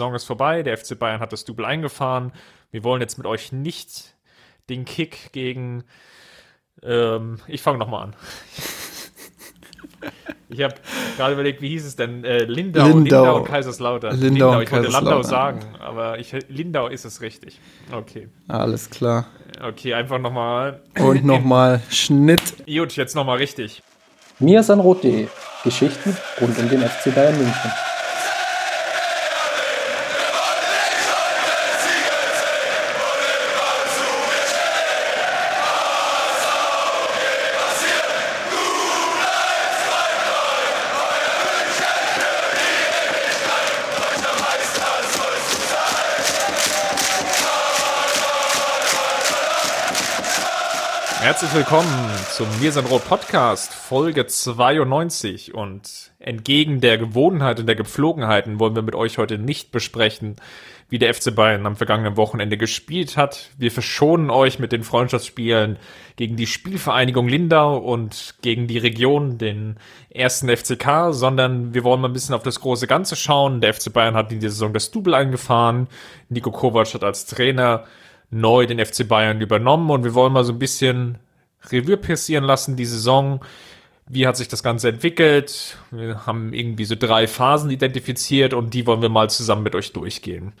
Saison ist vorbei. Der FC Bayern hat das Double eingefahren. Wir wollen jetzt mit euch nicht den Kick gegen. Ähm, ich fange nochmal an. Ich habe gerade überlegt, wie hieß es denn? Äh, Lindau, Lindau, Lindau und Kaiserslautern. Lindau, Lindau. Ich wollte Landau sagen, aber ich, Lindau ist es richtig. Okay. Alles klar. Okay, einfach nochmal. Und nochmal Schnitt. Gut, jetzt nochmal richtig. Miasanrot.de Geschichten rund um den FC Bayern München. Herzlich willkommen zum Wir sind Rot Podcast, Folge 92. Und entgegen der Gewohnheit und der Gepflogenheiten wollen wir mit euch heute nicht besprechen, wie der FC Bayern am vergangenen Wochenende gespielt hat. Wir verschonen euch mit den Freundschaftsspielen gegen die Spielvereinigung Lindau und gegen die Region, den ersten FCK, sondern wir wollen mal ein bisschen auf das große Ganze schauen. Der FC Bayern hat in dieser Saison das Double eingefahren. Nico Kovac hat als Trainer neu den FC Bayern übernommen und wir wollen mal so ein bisschen Revue passieren lassen, die Saison. Wie hat sich das Ganze entwickelt? Wir haben irgendwie so drei Phasen identifiziert und die wollen wir mal zusammen mit euch durchgehen.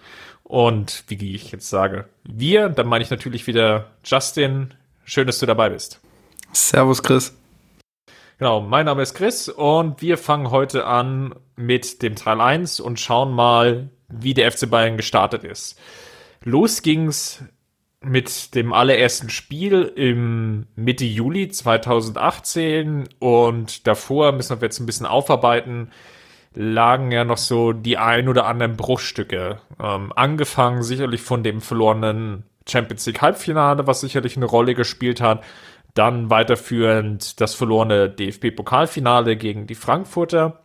Und wie ich jetzt sage, wir, dann meine ich natürlich wieder Justin. Schön, dass du dabei bist. Servus, Chris. Genau, mein Name ist Chris und wir fangen heute an mit dem Teil 1 und schauen mal, wie der FC Bayern gestartet ist. Los ging's mit dem allerersten Spiel im Mitte Juli 2018 und davor müssen wir jetzt ein bisschen aufarbeiten, lagen ja noch so die ein oder anderen Bruchstücke. Ähm, angefangen sicherlich von dem verlorenen Champions League Halbfinale, was sicherlich eine Rolle gespielt hat. Dann weiterführend das verlorene DFB-Pokalfinale gegen die Frankfurter,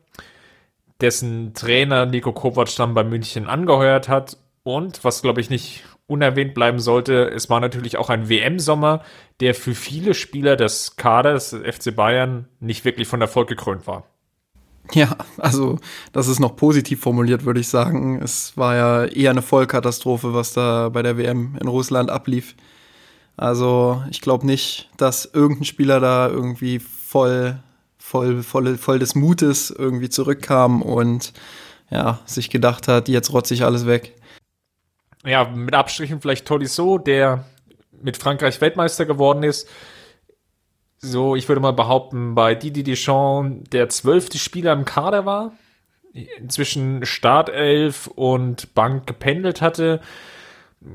dessen Trainer Nico Kovac dann bei München angeheuert hat. Und was, glaube ich, nicht unerwähnt bleiben sollte, es war natürlich auch ein WM-Sommer, der für viele Spieler des Kaders des FC Bayern nicht wirklich von Erfolg gekrönt war. Ja, also das ist noch positiv formuliert, würde ich sagen. Es war ja eher eine Vollkatastrophe, was da bei der WM in Russland ablief. Also ich glaube nicht, dass irgendein Spieler da irgendwie voll, voll, voll, voll des Mutes irgendwie zurückkam und ja, sich gedacht hat, jetzt rotze ich alles weg ja, mit Abstrichen vielleicht Tolisso, der mit Frankreich Weltmeister geworden ist. So, ich würde mal behaupten, bei Didi Deschamps der zwölfte Spieler im Kader war, inzwischen Startelf und Bank gependelt hatte,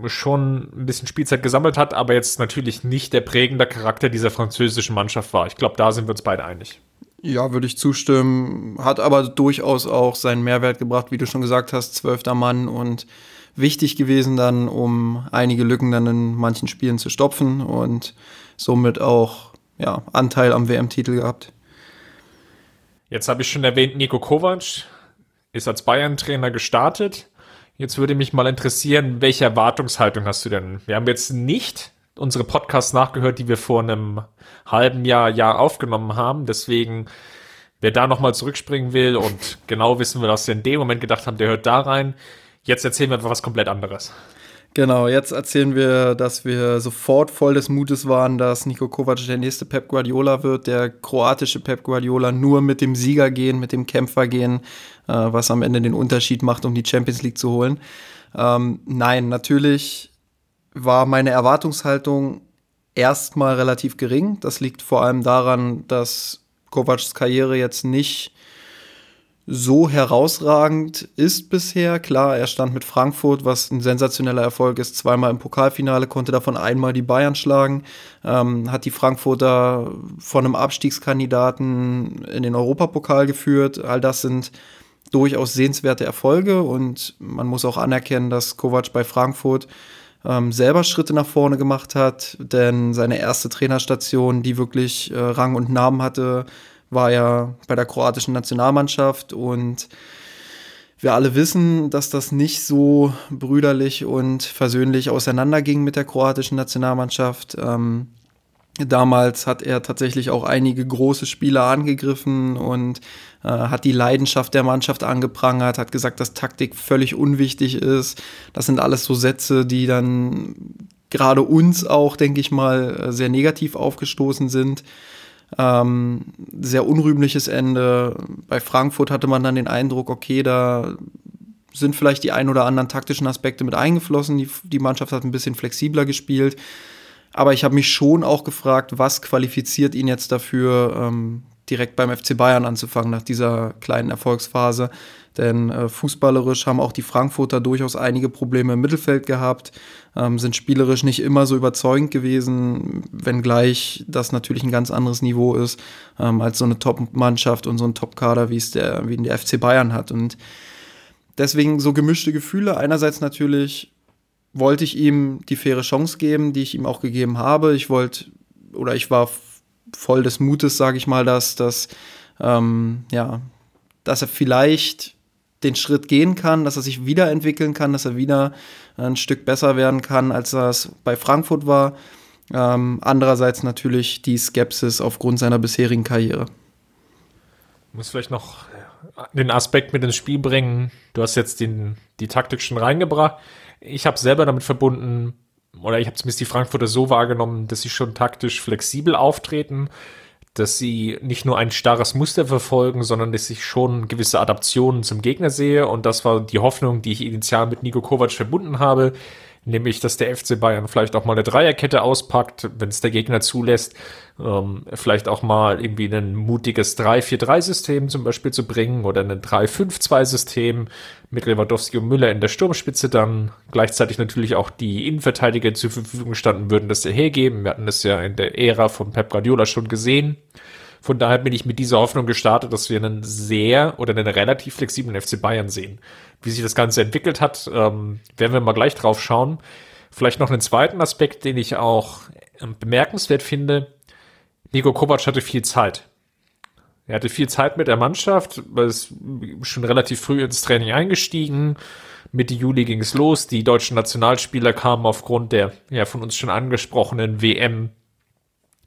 schon ein bisschen Spielzeit gesammelt hat, aber jetzt natürlich nicht der prägende Charakter dieser französischen Mannschaft war. Ich glaube, da sind wir uns beide einig. Ja, würde ich zustimmen. Hat aber durchaus auch seinen Mehrwert gebracht, wie du schon gesagt hast, zwölfter Mann und wichtig gewesen dann, um einige Lücken dann in manchen Spielen zu stopfen und somit auch ja, Anteil am WM-Titel gehabt. Jetzt habe ich schon erwähnt, Nico Kovac ist als Bayern-Trainer gestartet. Jetzt würde mich mal interessieren, welche Erwartungshaltung hast du denn? Wir haben jetzt nicht unsere Podcasts nachgehört, die wir vor einem halben Jahr, Jahr aufgenommen haben. Deswegen, wer da nochmal zurückspringen will und genau wissen will, was wir in dem Moment gedacht haben, der hört da rein. Jetzt erzählen wir einfach was komplett anderes. Genau, jetzt erzählen wir, dass wir sofort voll des Mutes waren, dass Nico Kovac der nächste Pep Guardiola wird, der kroatische Pep Guardiola nur mit dem Sieger gehen, mit dem Kämpfer gehen, äh, was am Ende den Unterschied macht, um die Champions League zu holen. Ähm, nein, natürlich war meine Erwartungshaltung erstmal relativ gering. Das liegt vor allem daran, dass Kovacs Karriere jetzt nicht so herausragend ist bisher. Klar, er stand mit Frankfurt, was ein sensationeller Erfolg ist, zweimal im Pokalfinale, konnte davon einmal die Bayern schlagen, ähm, hat die Frankfurter von einem Abstiegskandidaten in den Europapokal geführt. All das sind durchaus sehenswerte Erfolge und man muss auch anerkennen, dass Kovac bei Frankfurt ähm, selber Schritte nach vorne gemacht hat, denn seine erste Trainerstation, die wirklich äh, Rang und Namen hatte, war ja bei der kroatischen Nationalmannschaft und wir alle wissen, dass das nicht so brüderlich und versöhnlich auseinanderging mit der kroatischen Nationalmannschaft. Ähm, Damals hat er tatsächlich auch einige große Spieler angegriffen und äh, hat die Leidenschaft der Mannschaft angeprangert, hat gesagt, dass Taktik völlig unwichtig ist. Das sind alles so Sätze, die dann gerade uns auch, denke ich mal, sehr negativ aufgestoßen sind. Ähm, sehr unrühmliches Ende. Bei Frankfurt hatte man dann den Eindruck, okay, da sind vielleicht die ein oder anderen taktischen Aspekte mit eingeflossen. Die, die Mannschaft hat ein bisschen flexibler gespielt. Aber ich habe mich schon auch gefragt, was qualifiziert ihn jetzt dafür, ähm, direkt beim FC Bayern anzufangen nach dieser kleinen Erfolgsphase. Denn äh, fußballerisch haben auch die Frankfurter durchaus einige Probleme im Mittelfeld gehabt, ähm, sind spielerisch nicht immer so überzeugend gewesen, wenngleich das natürlich ein ganz anderes Niveau ist ähm, als so eine Top-Mannschaft und so ein Top-Kader, wie es der, wie der FC Bayern hat. Und deswegen so gemischte Gefühle. Einerseits natürlich wollte ich ihm die faire Chance geben, die ich ihm auch gegeben habe. Ich wollte oder ich war voll des Mutes, sage ich mal, dass, dass, ähm, ja, dass er vielleicht den Schritt gehen kann, dass er sich wiederentwickeln kann, dass er wieder ein Stück besser werden kann, als er es bei Frankfurt war. Ähm, andererseits natürlich die Skepsis aufgrund seiner bisherigen Karriere. Ich muss vielleicht noch den Aspekt mit ins Spiel bringen. Du hast jetzt den, die Taktik schon reingebracht. Ich habe selber damit verbunden, oder ich habe zumindest die Frankfurter so wahrgenommen, dass sie schon taktisch flexibel auftreten, dass sie nicht nur ein starres Muster verfolgen, sondern dass ich schon gewisse Adaptionen zum Gegner sehe. Und das war die Hoffnung, die ich initial mit Nico Kovac verbunden habe, nämlich dass der FC Bayern vielleicht auch mal eine Dreierkette auspackt, wenn es der Gegner zulässt, ähm, vielleicht auch mal irgendwie ein mutiges 3-4-3-System zum Beispiel zu bringen oder ein 3-5-2-System mit Lewandowski und Müller in der Sturmspitze dann gleichzeitig natürlich auch die Innenverteidiger zur Verfügung standen würden, das hergeben. Wir hatten das ja in der Ära von Pep Guardiola schon gesehen. Von daher bin ich mit dieser Hoffnung gestartet, dass wir einen sehr oder einen relativ flexiblen FC Bayern sehen. Wie sich das Ganze entwickelt hat, ähm, werden wir mal gleich drauf schauen. Vielleicht noch einen zweiten Aspekt, den ich auch ähm, bemerkenswert finde. Nico Kovac hatte viel Zeit. Er hatte viel Zeit mit der Mannschaft, es schon relativ früh ins Training eingestiegen. Mitte Juli ging es los. Die deutschen Nationalspieler kamen aufgrund der ja von uns schon angesprochenen WM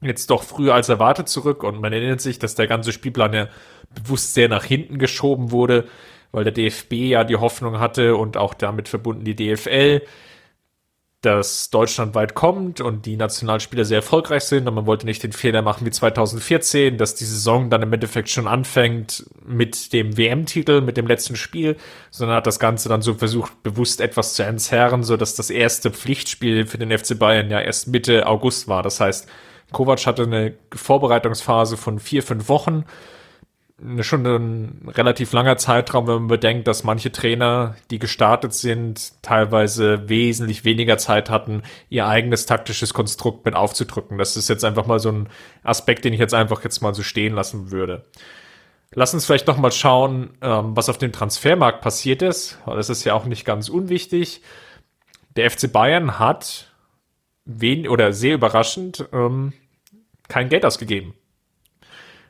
jetzt doch früher als erwartet zurück und man erinnert sich, dass der ganze Spielplan ja bewusst sehr nach hinten geschoben wurde, weil der DFB ja die Hoffnung hatte und auch damit verbunden die DFL, dass Deutschland weit kommt und die Nationalspieler sehr erfolgreich sind und man wollte nicht den Fehler machen wie 2014, dass die Saison dann im Endeffekt schon anfängt mit dem WM-Titel, mit dem letzten Spiel, sondern hat das Ganze dann so versucht, bewusst etwas zu entzerren, so dass das erste Pflichtspiel für den FC Bayern ja erst Mitte August war. Das heißt, Kovac hatte eine Vorbereitungsphase von vier, fünf Wochen. Schon ein relativ langer Zeitraum, wenn man bedenkt, dass manche Trainer, die gestartet sind, teilweise wesentlich weniger Zeit hatten, ihr eigenes taktisches Konstrukt mit aufzudrücken. Das ist jetzt einfach mal so ein Aspekt, den ich jetzt einfach jetzt mal so stehen lassen würde. Lass uns vielleicht noch mal schauen, ähm, was auf dem Transfermarkt passiert ist. Das ist ja auch nicht ganz unwichtig. Der FC Bayern hat wen oder sehr überraschend ähm, kein Geld ausgegeben.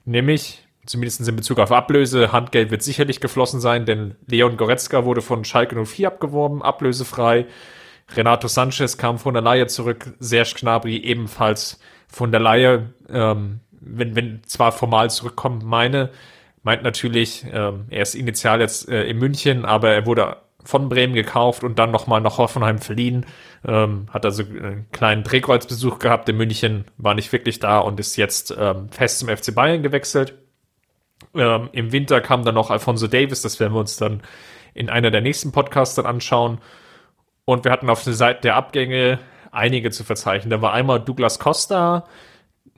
Nämlich, zumindest in Bezug auf Ablöse, Handgeld wird sicherlich geflossen sein, denn Leon Goretzka wurde von Schalke 04 abgeworben, ablösefrei. Renato Sanchez kam von der Laie zurück, Serge Gnabry ebenfalls von der Laie, ähm, wenn, wenn zwar formal zurückkommt, meine, meint natürlich, ähm, er ist initial jetzt äh, in München, aber er wurde von Bremen gekauft und dann nochmal nach Hoffenheim verliehen. Ähm, hat also einen kleinen Drehkreuzbesuch gehabt in München, war nicht wirklich da und ist jetzt ähm, fest zum FC Bayern gewechselt. Ähm, Im Winter kam dann noch Alfonso Davis, das werden wir uns dann in einer der nächsten Podcasts dann anschauen. Und wir hatten auf der Seite der Abgänge einige zu verzeichnen. Da war einmal Douglas Costa,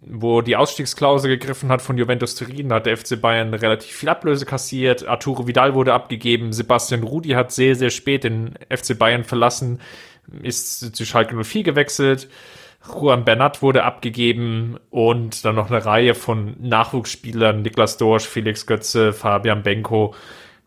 wo die Ausstiegsklausel gegriffen hat von Juventus Turin, hat der FC Bayern relativ viel Ablöse kassiert. Arturo Vidal wurde abgegeben. Sebastian Rudi hat sehr, sehr spät den FC Bayern verlassen, ist zu Schalke 04 gewechselt. Juan Bernat wurde abgegeben und dann noch eine Reihe von Nachwuchsspielern, Niklas Dorsch, Felix Götze, Fabian Benko,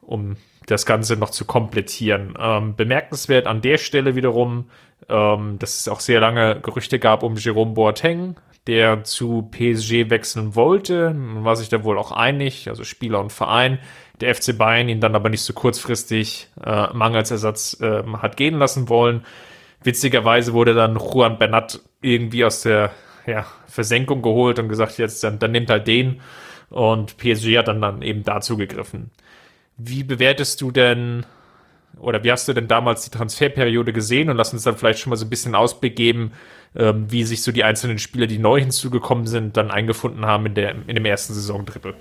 um das Ganze noch zu komplettieren. Ähm, bemerkenswert an der Stelle wiederum, ähm, dass es auch sehr lange Gerüchte gab um Jerome Boateng, der zu PSG wechseln wollte. Man war sich da wohl auch einig, also Spieler und Verein. Der FC Bayern ihn dann aber nicht so kurzfristig äh, Mangelsersatz äh, hat gehen lassen wollen. Witzigerweise wurde dann Juan Bernat irgendwie aus der ja, Versenkung geholt und gesagt, jetzt dann, dann nimmt halt den. Und PSG hat dann, dann eben dazu gegriffen. Wie bewertest du denn oder wie hast du denn damals die Transferperiode gesehen? Und lass uns dann vielleicht schon mal so ein bisschen Ausblick geben, ähm, wie sich so die einzelnen Spieler, die neu hinzugekommen sind, dann eingefunden haben in, der, in dem ersten Saisondrittel.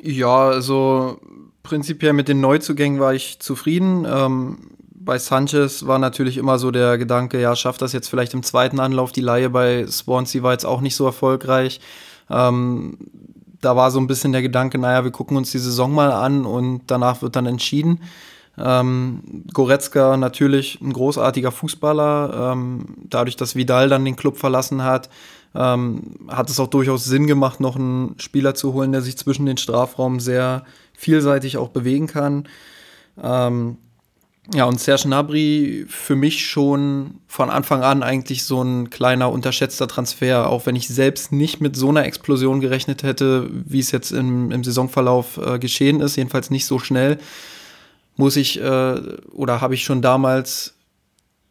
Ja, also prinzipiell mit den Neuzugängen war ich zufrieden. Ähm, bei Sanchez war natürlich immer so der Gedanke, ja, schafft das jetzt vielleicht im zweiten Anlauf. Die Laie bei Swansea war jetzt auch nicht so erfolgreich. Ähm, da war so ein bisschen der Gedanke, naja, wir gucken uns die Saison mal an und danach wird dann entschieden. Ähm, Goretzka natürlich ein großartiger Fußballer. Ähm, dadurch, dass Vidal dann den Club verlassen hat, ähm, hat es auch durchaus Sinn gemacht, noch einen Spieler zu holen, der sich zwischen den Strafraum sehr vielseitig auch bewegen kann. Ähm, ja, und Serge Gnabry für mich schon von Anfang an eigentlich so ein kleiner unterschätzter Transfer, auch wenn ich selbst nicht mit so einer Explosion gerechnet hätte, wie es jetzt im, im Saisonverlauf äh, geschehen ist, jedenfalls nicht so schnell, muss ich äh, oder habe ich schon damals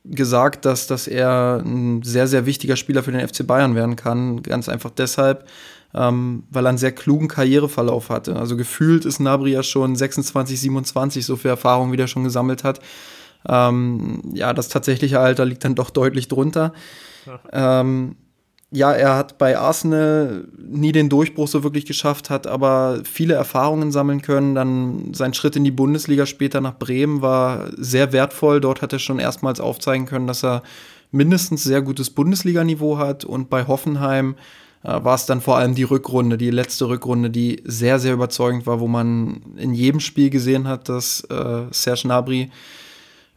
gesagt, dass, dass er ein sehr, sehr wichtiger Spieler für den FC Bayern werden kann. Ganz einfach deshalb, ähm, weil er einen sehr klugen Karriereverlauf hatte. Also gefühlt ist Nabri ja schon 26, 27, so viel Erfahrung, wie er schon gesammelt hat. Ähm, ja, das tatsächliche Alter liegt dann doch deutlich drunter. Ja. Ähm, ja, er hat bei Arsenal nie den Durchbruch so wirklich geschafft, hat aber viele Erfahrungen sammeln können. Dann sein Schritt in die Bundesliga später nach Bremen war sehr wertvoll. Dort hat er schon erstmals aufzeigen können, dass er mindestens sehr gutes Bundesliganiveau hat. Und bei Hoffenheim war es dann vor allem die Rückrunde, die letzte Rückrunde, die sehr, sehr überzeugend war, wo man in jedem Spiel gesehen hat, dass äh, Serge Gnabry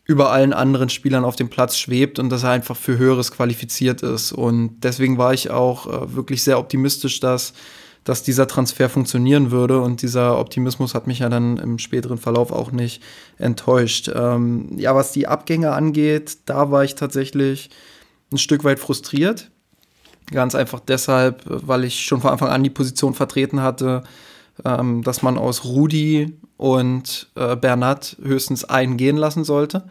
über allen anderen Spielern auf dem Platz schwebt und dass er einfach für Höheres qualifiziert ist. Und deswegen war ich auch äh, wirklich sehr optimistisch, dass, dass dieser Transfer funktionieren würde. Und dieser Optimismus hat mich ja dann im späteren Verlauf auch nicht enttäuscht. Ähm, ja, was die Abgänge angeht, da war ich tatsächlich ein Stück weit frustriert. Ganz einfach deshalb, weil ich schon von Anfang an die Position vertreten hatte, ähm, dass man aus Rudi und äh, Bernat höchstens einen gehen lassen sollte.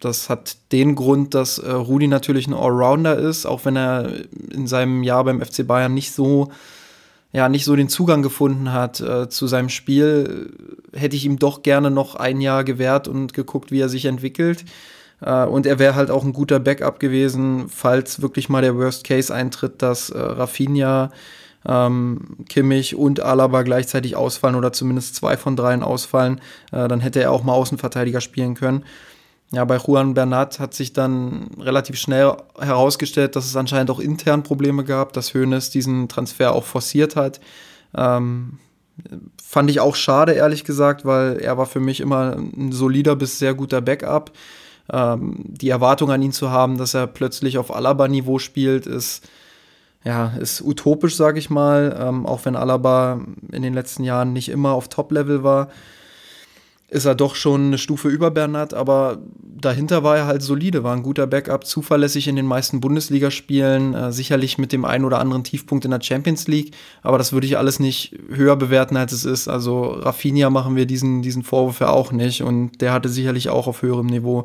Das hat den Grund, dass äh, Rudi natürlich ein Allrounder ist, auch wenn er in seinem Jahr beim FC Bayern nicht so, ja, nicht so den Zugang gefunden hat äh, zu seinem Spiel, hätte ich ihm doch gerne noch ein Jahr gewährt und geguckt, wie er sich entwickelt. Äh, und er wäre halt auch ein guter Backup gewesen, falls wirklich mal der Worst Case eintritt, dass äh, Rafinha ähm, Kimmich und Alaba gleichzeitig ausfallen oder zumindest zwei von dreien ausfallen, äh, dann hätte er auch mal Außenverteidiger spielen können. Ja, bei Juan Bernat hat sich dann relativ schnell herausgestellt, dass es anscheinend auch intern Probleme gab, dass Hoeneß diesen Transfer auch forciert hat. Ähm, fand ich auch schade, ehrlich gesagt, weil er war für mich immer ein solider bis sehr guter Backup. Ähm, die Erwartung an ihn zu haben, dass er plötzlich auf Alaba-Niveau spielt, ist ja, ist utopisch, sage ich mal, ähm, auch wenn Alaba in den letzten Jahren nicht immer auf Top-Level war, ist er doch schon eine Stufe über Bernat, aber dahinter war er halt solide, war ein guter Backup, zuverlässig in den meisten Bundesligaspielen, äh, sicherlich mit dem einen oder anderen Tiefpunkt in der Champions League, aber das würde ich alles nicht höher bewerten, als es ist. Also Rafinha machen wir diesen, diesen Vorwurf ja auch nicht und der hatte sicherlich auch auf höherem Niveau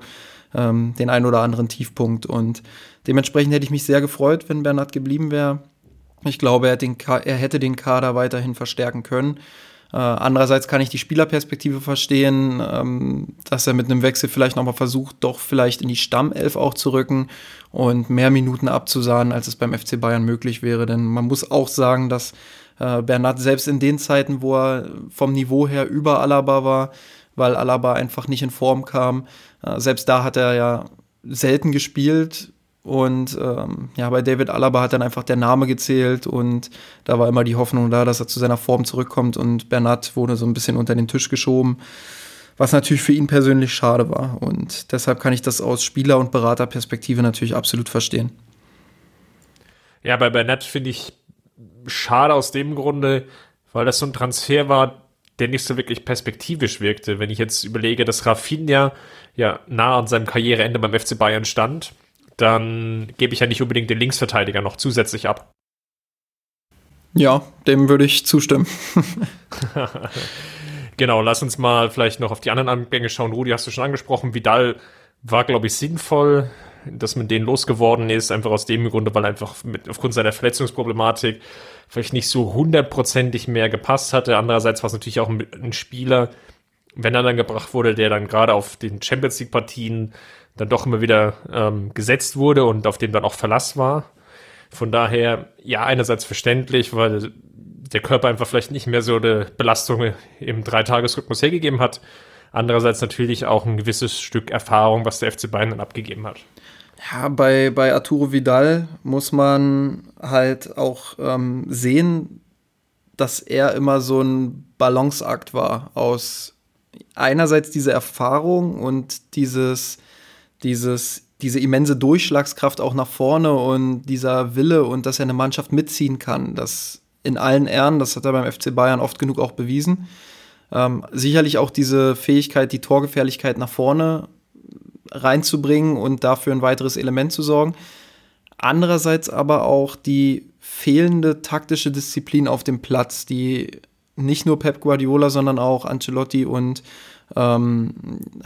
ähm, den einen oder anderen Tiefpunkt. Und dementsprechend hätte ich mich sehr gefreut, wenn Bernhard geblieben wäre. Ich glaube, er, den, er, hätte den Kader weiterhin verstärken können. Äh, andererseits kann ich die Spielerperspektive verstehen, ähm, dass er mit einem Wechsel vielleicht nochmal versucht, doch vielleicht in die Stammelf auch zu rücken und mehr Minuten abzusahnen, als es beim FC Bayern möglich wäre. Denn man muss auch sagen, dass äh, Bernat selbst in den Zeiten, wo er vom Niveau her über Alaba war, weil Alaba einfach nicht in Form kam, äh, selbst da hat er ja selten gespielt. Und ähm, ja, bei David Alaba hat dann einfach der Name gezählt und da war immer die Hoffnung da, dass er zu seiner Form zurückkommt und Bernat wurde so ein bisschen unter den Tisch geschoben, was natürlich für ihn persönlich schade war. Und deshalb kann ich das aus Spieler- und Beraterperspektive natürlich absolut verstehen. Ja, bei Bernat finde ich schade aus dem Grunde, weil das so ein Transfer war, der nicht so wirklich perspektivisch wirkte. Wenn ich jetzt überlege, dass Rafinha ja nah an seinem Karriereende beim FC Bayern stand, dann gebe ich ja nicht unbedingt den Linksverteidiger noch zusätzlich ab. Ja, dem würde ich zustimmen. genau, lass uns mal vielleicht noch auf die anderen Anbänge schauen. Rudi hast du schon angesprochen. Vidal war, glaube ich, sinnvoll. dass man den losgeworden ist, einfach aus dem Grunde, weil einfach mit, aufgrund seiner Verletzungsproblematik vielleicht nicht so hundertprozentig mehr gepasst hatte. Andererseits war es natürlich auch ein, ein Spieler, wenn er dann gebracht wurde, der dann gerade auf den Champions League Partien dann doch immer wieder ähm, gesetzt wurde und auf dem dann auch Verlass war. Von daher, ja, einerseits verständlich, weil der Körper einfach vielleicht nicht mehr so eine Belastung im Dreitagesrhythmus hergegeben hat. Andererseits natürlich auch ein gewisses Stück Erfahrung, was der FC Bayern dann abgegeben hat. Ja, bei, bei Arturo Vidal muss man halt auch ähm, sehen, dass er immer so ein Balanceakt war aus einerseits diese Erfahrung und dieses, dieses, diese immense Durchschlagskraft auch nach vorne und dieser Wille und dass er eine Mannschaft mitziehen kann. Das in allen Ehren, das hat er beim FC Bayern oft genug auch bewiesen. Ähm, sicherlich auch diese Fähigkeit, die Torgefährlichkeit nach vorne reinzubringen und dafür ein weiteres Element zu sorgen. Andererseits aber auch die fehlende taktische Disziplin auf dem Platz, die nicht nur Pep Guardiola, sondern auch Ancelotti und ähm,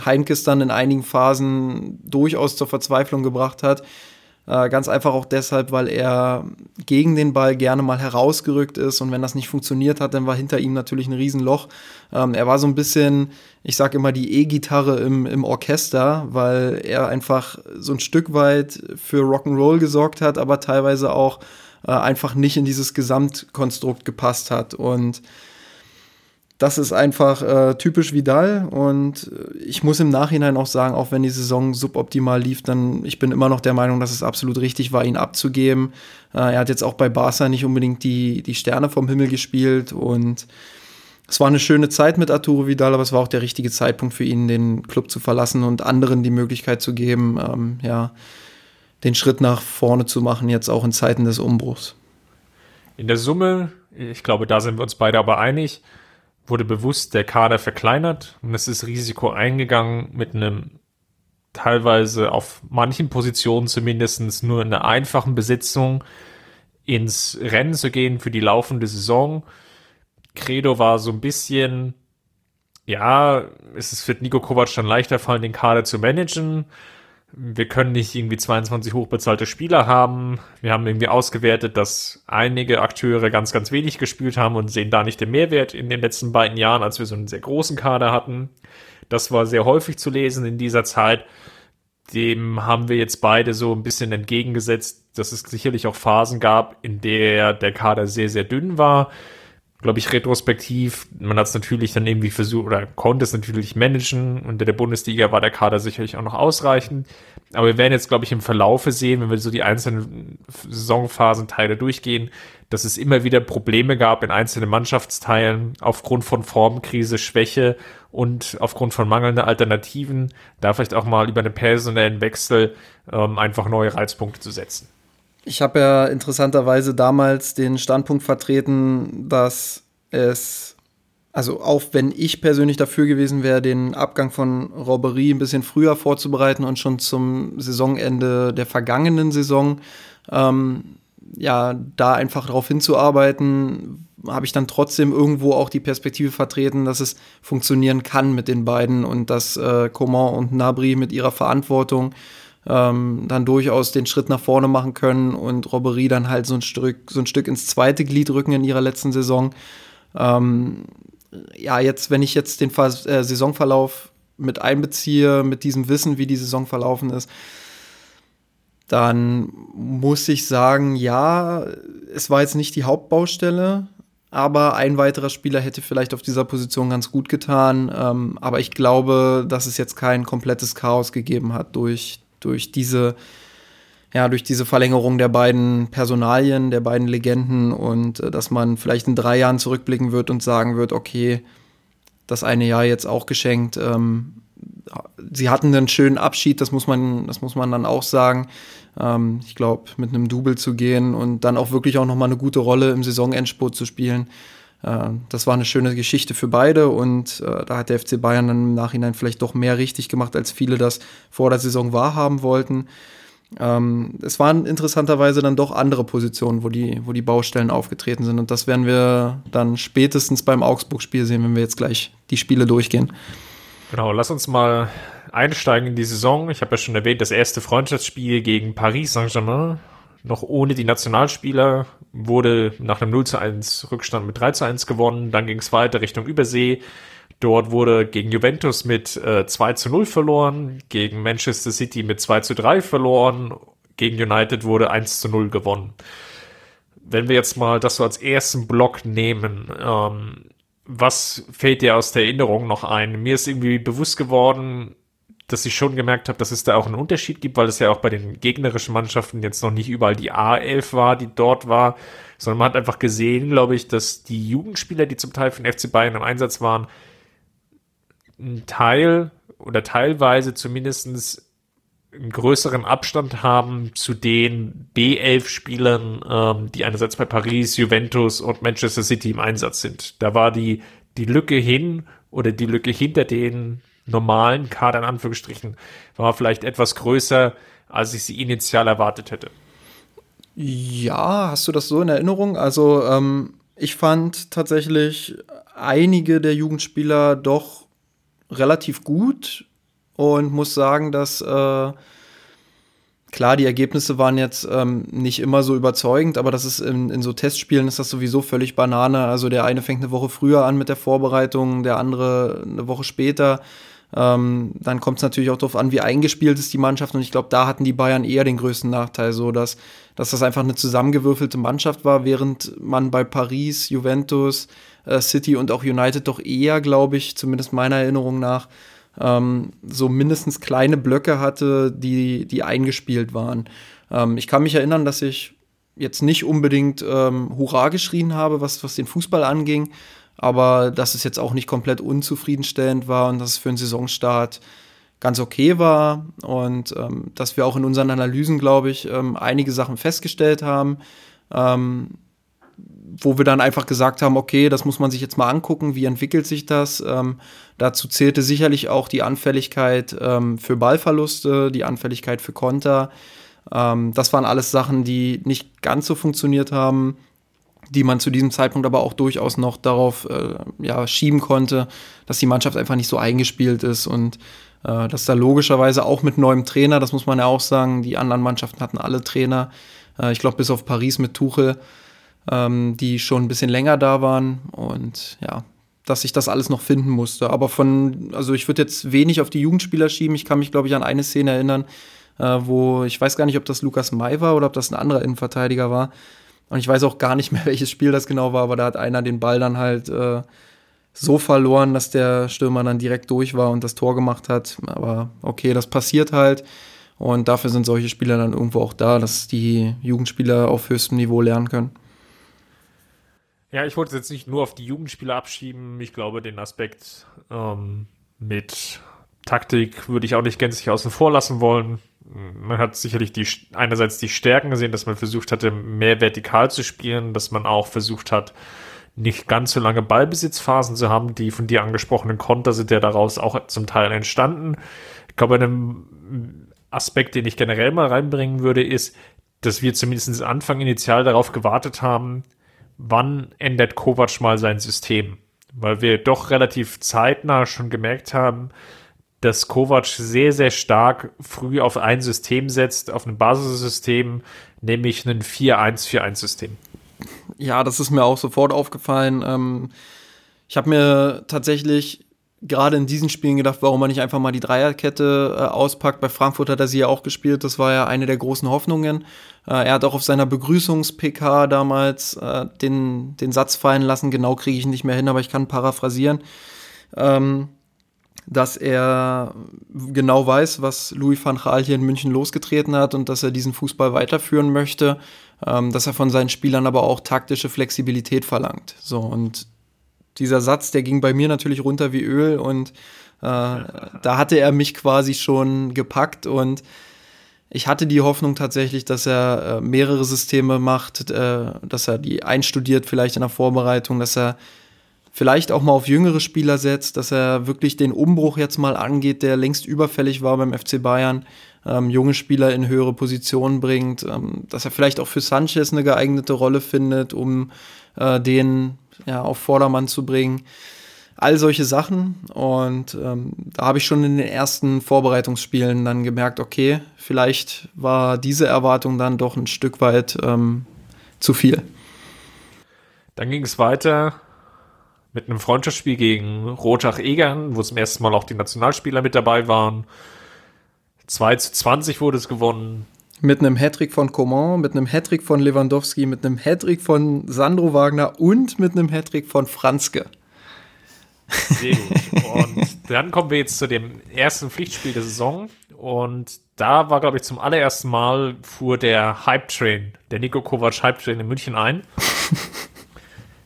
Heinkes dann in einigen Phasen durchaus zur Verzweiflung gebracht hat. Äh, ganz einfach auch deshalb, weil er gegen den Ball gerne mal herausgerückt ist und wenn das nicht funktioniert hat, dann war hinter ihm natürlich ein Riesenloch. Ähm, er war so ein bisschen, ich sag immer, die E-Gitarre im, im Orchester, weil er einfach so ein Stück weit für Rock'n'Roll gesorgt hat, aber teilweise auch äh, einfach nicht in dieses Gesamtkonstrukt gepasst hat. Und das ist einfach äh, typisch Vidal und äh, ich muss im Nachhinein auch sagen, auch wenn die Saison suboptimal lief, dann ich bin immer noch der Meinung, dass es absolut richtig war, ihn abzugeben. Äh, er hat jetzt auch bei Barca nicht unbedingt die, die Sterne vom Himmel gespielt und es war eine schöne Zeit mit Arturo Vidal, aber es war auch der richtige Zeitpunkt für ihn, den Club zu verlassen und anderen die Möglichkeit zu geben, ähm, ja, den Schritt nach vorne zu machen, jetzt auch in Zeiten des Umbruchs. In der Summe, ich glaube, da sind wir uns beide aber einig, wurde bewusst der Kader verkleinert und es ist Risiko eingegangen mit einem teilweise auf manchen Positionen zumindest nur in einer einfachen Besetzung ins Rennen zu gehen für die laufende Saison. Credo war so ein bisschen, ja, es wird Nico Kovac dann leichter fallen, den Kader zu managen wir können nicht irgendwie 22 hochbezahlte Spieler haben. Wir haben irgendwie ausgewertet, dass einige Akteure ganz, ganz wenig gespielt haben und sehen da nicht den Mehrwert in den letzten beiden Jahren, als wir so einen sehr großen Kader hatten. Das war sehr häufig zu lesen in dieser Zeit. Dem haben wir jetzt beide so ein bisschen entgegengesetzt, dass es sicherlich auch Phasen gab, in der der Kader sehr, sehr dünn war glaube ich, retrospektiv. Man hat es natürlich dann irgendwie versucht oder konnte es natürlich managen. Unter der Bundesliga war der Kader sicherlich auch noch ausreichend. Aber wir werden jetzt, glaube ich, im Verlaufe sehen, wenn wir so die einzelnen Saisonphasenteile durchgehen, dass es immer wieder Probleme gab in einzelnen Mannschaftsteilen aufgrund von Formkrise, Schwäche und aufgrund von mangelnder Alternativen, da vielleicht auch mal über einen personellen Wechsel ähm, einfach neue Reizpunkte zu setzen. Ich habe ja interessanterweise damals den Standpunkt vertreten, dass es, also auch wenn ich persönlich dafür gewesen wäre, den Abgang von Robbery ein bisschen früher vorzubereiten und schon zum Saisonende der vergangenen Saison, ähm, ja, da einfach darauf hinzuarbeiten, habe ich dann trotzdem irgendwo auch die Perspektive vertreten, dass es funktionieren kann mit den beiden und dass äh, Coman und Nabri mit ihrer Verantwortung ähm, dann durchaus den Schritt nach vorne machen können und Robberie dann halt so ein Stück, so ein Stück ins zweite Glied rücken in ihrer letzten Saison. Ähm, ja, jetzt, wenn ich jetzt den Ver äh, Saisonverlauf mit einbeziehe, mit diesem Wissen, wie die Saison verlaufen ist, dann muss ich sagen, ja, es war jetzt nicht die Hauptbaustelle, aber ein weiterer Spieler hätte vielleicht auf dieser Position ganz gut getan. Ähm, aber ich glaube, dass es jetzt kein komplettes Chaos gegeben hat durch durch diese, ja, durch diese Verlängerung der beiden Personalien, der beiden Legenden und äh, dass man vielleicht in drei Jahren zurückblicken wird und sagen wird, okay, das eine Jahr jetzt auch geschenkt. Ähm, sie hatten einen schönen Abschied, das muss man, das muss man dann auch sagen. Ähm, ich glaube, mit einem Double zu gehen und dann auch wirklich auch nochmal eine gute Rolle im Saisonendspurt zu spielen. Äh, das war eine schöne Geschichte für beide und äh, da hat der FC Bayern dann im Nachhinein vielleicht doch mehr richtig gemacht, als viele das vor der Saison wahrhaben wollten. Ähm, es waren interessanterweise dann doch andere Positionen, wo die, wo die Baustellen aufgetreten sind und das werden wir dann spätestens beim Augsburg-Spiel sehen, wenn wir jetzt gleich die Spiele durchgehen. Genau, lass uns mal einsteigen in die Saison. Ich habe ja schon erwähnt, das erste Freundschaftsspiel gegen Paris Saint-Germain, noch ohne die Nationalspieler, wurde nach einem 0 zu 1 Rückstand mit 3 zu 1 gewonnen. Dann ging es weiter Richtung Übersee. Dort wurde gegen Juventus mit äh, 2 zu 0 verloren, gegen Manchester City mit 2 zu 3 verloren, gegen United wurde 1 zu 0 gewonnen. Wenn wir jetzt mal das so als ersten Block nehmen, ähm, was fällt dir aus der Erinnerung noch ein? Mir ist irgendwie bewusst geworden, dass ich schon gemerkt habe, dass es da auch einen Unterschied gibt, weil es ja auch bei den gegnerischen Mannschaften jetzt noch nicht überall die A11 war, die dort war, sondern man hat einfach gesehen, glaube ich, dass die Jugendspieler, die zum Teil von FC Bayern im Einsatz waren, ein Teil oder teilweise zumindestens einen größeren Abstand haben zu den B11-Spielern, ähm, die einerseits bei Paris, Juventus und Manchester City im Einsatz sind. Da war die, die Lücke hin oder die Lücke hinter den normalen Kader in Anführungsstrichen war vielleicht etwas größer, als ich sie initial erwartet hätte. Ja, hast du das so in Erinnerung? Also ähm, ich fand tatsächlich einige der Jugendspieler doch relativ gut und muss sagen, dass äh, klar, die Ergebnisse waren jetzt ähm, nicht immer so überzeugend, aber das ist in, in so Testspielen ist das sowieso völlig Banane. Also der eine fängt eine Woche früher an mit der Vorbereitung, der andere eine Woche später. Ähm, dann kommt es natürlich auch darauf an, wie eingespielt ist die Mannschaft. Und ich glaube, da hatten die Bayern eher den größten Nachteil, so dass, dass das einfach eine zusammengewürfelte Mannschaft war, während man bei Paris, Juventus, äh, City und auch United doch eher, glaube ich, zumindest meiner Erinnerung nach, ähm, so mindestens kleine Blöcke hatte, die, die eingespielt waren. Ähm, ich kann mich erinnern, dass ich jetzt nicht unbedingt ähm, Hurra geschrien habe, was, was den Fußball anging, aber dass es jetzt auch nicht komplett unzufriedenstellend war und dass es für einen Saisonstart ganz okay war und ähm, dass wir auch in unseren Analysen, glaube ich, ähm, einige Sachen festgestellt haben, ähm, wo wir dann einfach gesagt haben, okay, das muss man sich jetzt mal angucken, wie entwickelt sich das. Ähm, dazu zählte sicherlich auch die Anfälligkeit ähm, für Ballverluste, die Anfälligkeit für Konter. Ähm, das waren alles Sachen, die nicht ganz so funktioniert haben, die man zu diesem Zeitpunkt aber auch durchaus noch darauf äh, ja, schieben konnte, dass die Mannschaft einfach nicht so eingespielt ist und äh, dass da logischerweise auch mit neuem Trainer, das muss man ja auch sagen, die anderen Mannschaften hatten alle Trainer, äh, ich glaube bis auf Paris mit Tuchel, ähm, die schon ein bisschen länger da waren und ja, dass ich das alles noch finden musste. Aber von, also ich würde jetzt wenig auf die Jugendspieler schieben. Ich kann mich, glaube ich, an eine Szene erinnern, äh, wo ich weiß gar nicht, ob das Lukas May war oder ob das ein anderer Innenverteidiger war. Und ich weiß auch gar nicht mehr, welches Spiel das genau war, aber da hat einer den Ball dann halt äh, so verloren, dass der Stürmer dann direkt durch war und das Tor gemacht hat. Aber okay, das passiert halt. Und dafür sind solche Spieler dann irgendwo auch da, dass die Jugendspieler auf höchstem Niveau lernen können. Ja, ich wollte es jetzt nicht nur auf die Jugendspieler abschieben. Ich glaube, den Aspekt ähm, mit Taktik würde ich auch nicht gänzlich außen vor lassen wollen. Man hat sicherlich die, einerseits die Stärken gesehen, dass man versucht hatte, mehr vertikal zu spielen, dass man auch versucht hat, nicht ganz so lange Ballbesitzphasen zu haben. Die von dir angesprochenen Konter sind ja daraus auch zum Teil entstanden. Ich glaube, ein Aspekt, den ich generell mal reinbringen würde, ist, dass wir zumindest Anfang initial darauf gewartet haben, wann ändert Kovac mal sein System? Weil wir doch relativ zeitnah schon gemerkt haben, dass Kovac sehr, sehr stark früh auf ein System setzt, auf ein Basissystem, nämlich ein 4-1-4-1-System. Ja, das ist mir auch sofort aufgefallen. Ähm, ich habe mir tatsächlich gerade in diesen Spielen gedacht, warum man nicht einfach mal die Dreierkette äh, auspackt. Bei Frankfurt hat er sie ja auch gespielt. Das war ja eine der großen Hoffnungen. Äh, er hat auch auf seiner Begrüßungs-PK damals äh, den, den Satz fallen lassen. Genau kriege ich nicht mehr hin, aber ich kann paraphrasieren. Ähm, dass er genau weiß, was Louis van Gaal hier in München losgetreten hat und dass er diesen Fußball weiterführen möchte, ähm, dass er von seinen Spielern aber auch taktische Flexibilität verlangt. So und dieser Satz, der ging bei mir natürlich runter wie Öl und äh, da hatte er mich quasi schon gepackt und ich hatte die Hoffnung tatsächlich, dass er äh, mehrere Systeme macht, äh, dass er die einstudiert vielleicht in der Vorbereitung, dass er vielleicht auch mal auf jüngere Spieler setzt, dass er wirklich den Umbruch jetzt mal angeht, der längst überfällig war beim FC Bayern, ähm, junge Spieler in höhere Positionen bringt, ähm, dass er vielleicht auch für Sanchez eine geeignete Rolle findet, um äh, den ja, auf Vordermann zu bringen. all solche Sachen. Und ähm, da habe ich schon in den ersten Vorbereitungsspielen dann gemerkt, okay, vielleicht war diese Erwartung dann doch ein Stück weit ähm, zu viel. Dann ging es weiter mit einem Freundschaftsspiel gegen Rotach-Egern, wo zum ersten Mal auch die Nationalspieler mit dabei waren. 2 zu 20 wurde es gewonnen. Mit einem Hattrick von Coman, mit einem Hattrick von Lewandowski, mit einem Hattrick von Sandro Wagner und mit einem Hattrick von Franzke. Sehr gut. Und dann kommen wir jetzt zu dem ersten Pflichtspiel der Saison. Und da war, glaube ich, zum allerersten Mal fuhr der Hype-Train, der Nico Kovac Hype-Train in München ein.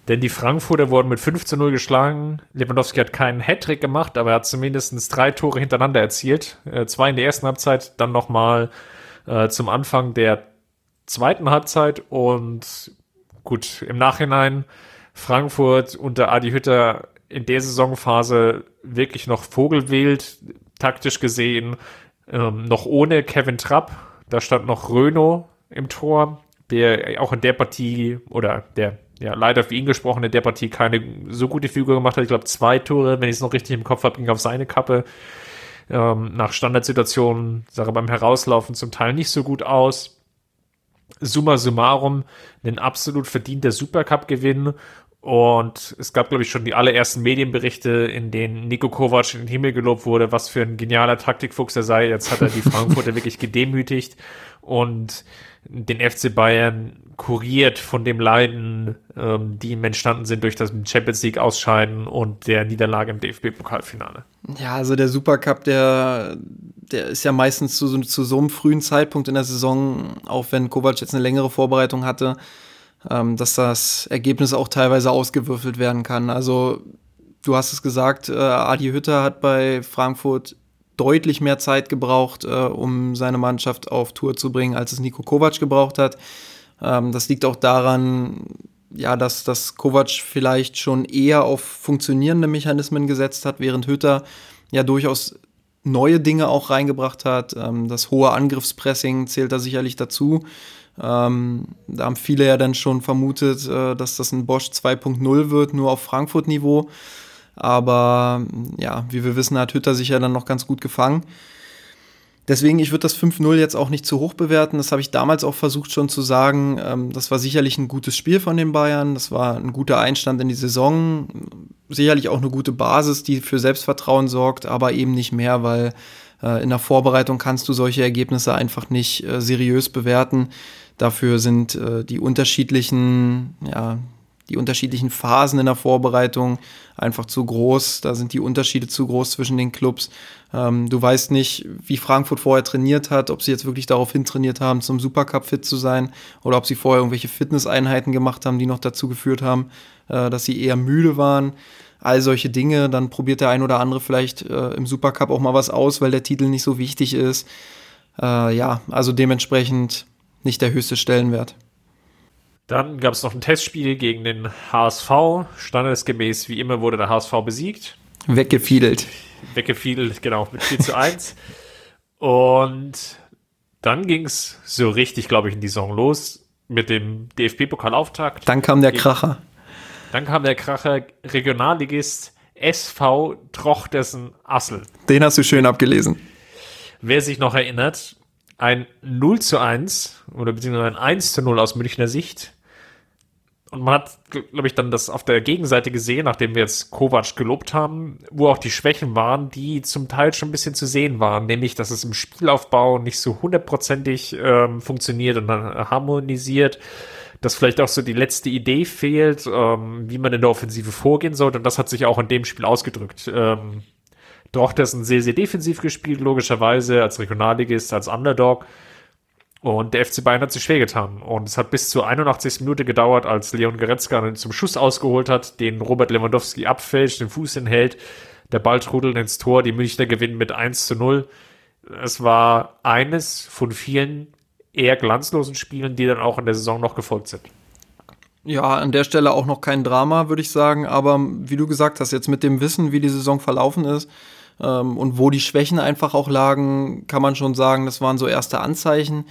Denn die Frankfurter wurden mit 5 zu 0 geschlagen. Lewandowski hat keinen Hattrick gemacht, aber er hat zumindest drei Tore hintereinander erzielt. Äh, zwei in der ersten Halbzeit, dann nochmal äh, zum Anfang der zweiten Halbzeit. Und gut, im Nachhinein Frankfurt unter Adi Hütter in der Saisonphase wirklich noch Vogelwild, taktisch gesehen, ähm, noch ohne Kevin Trapp. Da stand noch Röno im Tor, der auch in der Partie oder der ja, leider für ihn gesprochen, in der Partie keine so gute Figur gemacht hat. Ich glaube, zwei Tore, wenn ich es noch richtig im Kopf habe, ging auf seine Kappe. Ähm, nach Standardsituationen sah er beim Herauslaufen zum Teil nicht so gut aus. Summa summarum, ein absolut verdienter Supercup-Gewinn. Und es gab, glaube ich, schon die allerersten Medienberichte, in denen Nico Kovac in den Himmel gelobt wurde, was für ein genialer Taktikfuchs er sei. Jetzt hat er die Frankfurter wirklich gedemütigt und den FC Bayern kuriert von dem Leiden, ähm, die ihm entstanden sind durch das Champions League Ausscheiden und der Niederlage im DFB-Pokalfinale. Ja, also der Supercup, der, der ist ja meistens zu, zu so einem frühen Zeitpunkt in der Saison, auch wenn Kovac jetzt eine längere Vorbereitung hatte, ähm, dass das Ergebnis auch teilweise ausgewürfelt werden kann. Also du hast es gesagt, äh, Adi Hütter hat bei Frankfurt deutlich mehr Zeit gebraucht, äh, um seine Mannschaft auf Tour zu bringen, als es Nico Kovac gebraucht hat. Ähm, das liegt auch daran, ja, dass, dass Kovac vielleicht schon eher auf funktionierende Mechanismen gesetzt hat, während Hütter ja durchaus neue Dinge auch reingebracht hat. Ähm, das hohe Angriffspressing zählt da sicherlich dazu. Ähm, da haben viele ja dann schon vermutet, äh, dass das ein Bosch 2.0 wird, nur auf Frankfurt-Niveau. Aber ja, wie wir wissen, hat Hütter sich ja dann noch ganz gut gefangen. Deswegen, ich würde das 5-0 jetzt auch nicht zu hoch bewerten. Das habe ich damals auch versucht schon zu sagen. Ähm, das war sicherlich ein gutes Spiel von den Bayern. Das war ein guter Einstand in die Saison. Sicherlich auch eine gute Basis, die für Selbstvertrauen sorgt, aber eben nicht mehr, weil äh, in der Vorbereitung kannst du solche Ergebnisse einfach nicht äh, seriös bewerten. Dafür sind äh, die unterschiedlichen, ja, die unterschiedlichen Phasen in der Vorbereitung einfach zu groß. Da sind die Unterschiede zu groß zwischen den Clubs. Ähm, du weißt nicht, wie Frankfurt vorher trainiert hat, ob sie jetzt wirklich darauf hintrainiert haben, zum Supercup fit zu sein oder ob sie vorher irgendwelche Fitnesseinheiten gemacht haben, die noch dazu geführt haben, äh, dass sie eher müde waren. All solche Dinge. Dann probiert der ein oder andere vielleicht äh, im Supercup auch mal was aus, weil der Titel nicht so wichtig ist. Äh, ja, also dementsprechend nicht der höchste Stellenwert. Dann gab es noch ein Testspiel gegen den HSV. Standesgemäß, wie immer, wurde der HSV besiegt. Weggefiedelt. Weggefiedelt, genau, mit 4 zu 1. Und dann ging es so richtig, glaube ich, in die Saison los mit dem DFB-Pokalauftakt. Dann kam der Kracher. Dann kam der Kracher Regionalligist SV Trochtesen Assel. Den hast du schön abgelesen. Wer sich noch erinnert, ein 0 zu 1 oder beziehungsweise ein 1 zu 0 aus Münchner Sicht. Und man hat, glaube ich, dann das auf der Gegenseite gesehen, nachdem wir jetzt Kovac gelobt haben, wo auch die Schwächen waren, die zum Teil schon ein bisschen zu sehen waren, nämlich, dass es im Spielaufbau nicht so hundertprozentig ähm, funktioniert und dann harmonisiert, dass vielleicht auch so die letzte Idee fehlt, ähm, wie man in der Offensive vorgehen sollte. Und das hat sich auch in dem Spiel ausgedrückt. Ähm, Drochters sehr, sehr defensiv gespielt, logischerweise, als Regionalligist, als Underdog und der FC Bayern hat sich schwer getan. Und es hat bis zur 81. Minute gedauert, als Leon Goretzka zum Schuss ausgeholt hat, den Robert Lewandowski abfälscht, den Fuß hinhält. Der Ball trudelt ins Tor, die Münchner gewinnen mit 1 zu 0. Es war eines von vielen eher glanzlosen Spielen, die dann auch in der Saison noch gefolgt sind. Ja, an der Stelle auch noch kein Drama, würde ich sagen. Aber wie du gesagt hast, jetzt mit dem Wissen, wie die Saison verlaufen ist ähm, und wo die Schwächen einfach auch lagen, kann man schon sagen, das waren so erste Anzeichen.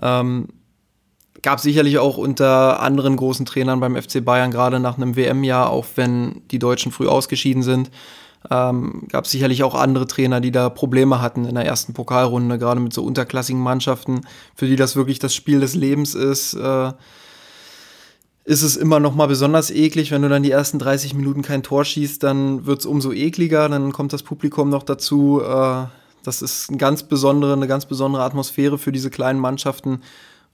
Ähm, gab sicherlich auch unter anderen großen Trainern beim FC Bayern, gerade nach einem WM-Jahr, auch wenn die Deutschen früh ausgeschieden sind, ähm, gab sicherlich auch andere Trainer, die da Probleme hatten in der ersten Pokalrunde, gerade mit so unterklassigen Mannschaften, für die das wirklich das Spiel des Lebens ist. Äh, ist es immer noch mal besonders eklig, wenn du dann die ersten 30 Minuten kein Tor schießt, dann wird es umso ekliger, dann kommt das Publikum noch dazu. Äh, das ist eine ganz besondere, eine ganz besondere Atmosphäre für diese kleinen Mannschaften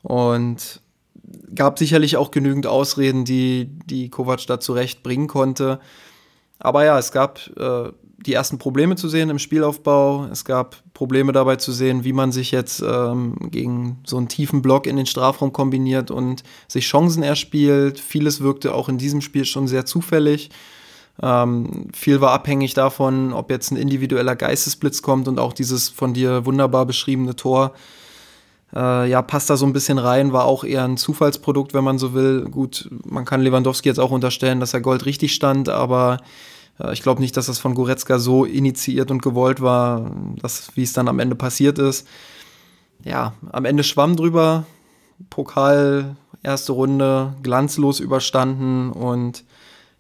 und gab sicherlich auch genügend Ausreden, die, die Kovac da zurecht bringen konnte. Aber ja, es gab äh, die ersten Probleme zu sehen im Spielaufbau. Es gab Probleme dabei zu sehen, wie man sich jetzt ähm, gegen so einen tiefen Block in den Strafraum kombiniert und sich Chancen erspielt. Vieles wirkte auch in diesem Spiel schon sehr zufällig. Ähm, viel war abhängig davon, ob jetzt ein individueller Geistesblitz kommt und auch dieses von dir wunderbar beschriebene Tor. Äh, ja, passt da so ein bisschen rein, war auch eher ein Zufallsprodukt, wenn man so will. Gut, man kann Lewandowski jetzt auch unterstellen, dass er Gold richtig stand, aber ich glaube nicht, dass das von Goretzka so initiiert und gewollt war, dass, wie es dann am Ende passiert ist. Ja, am Ende schwamm drüber. Pokal, erste Runde, glanzlos überstanden und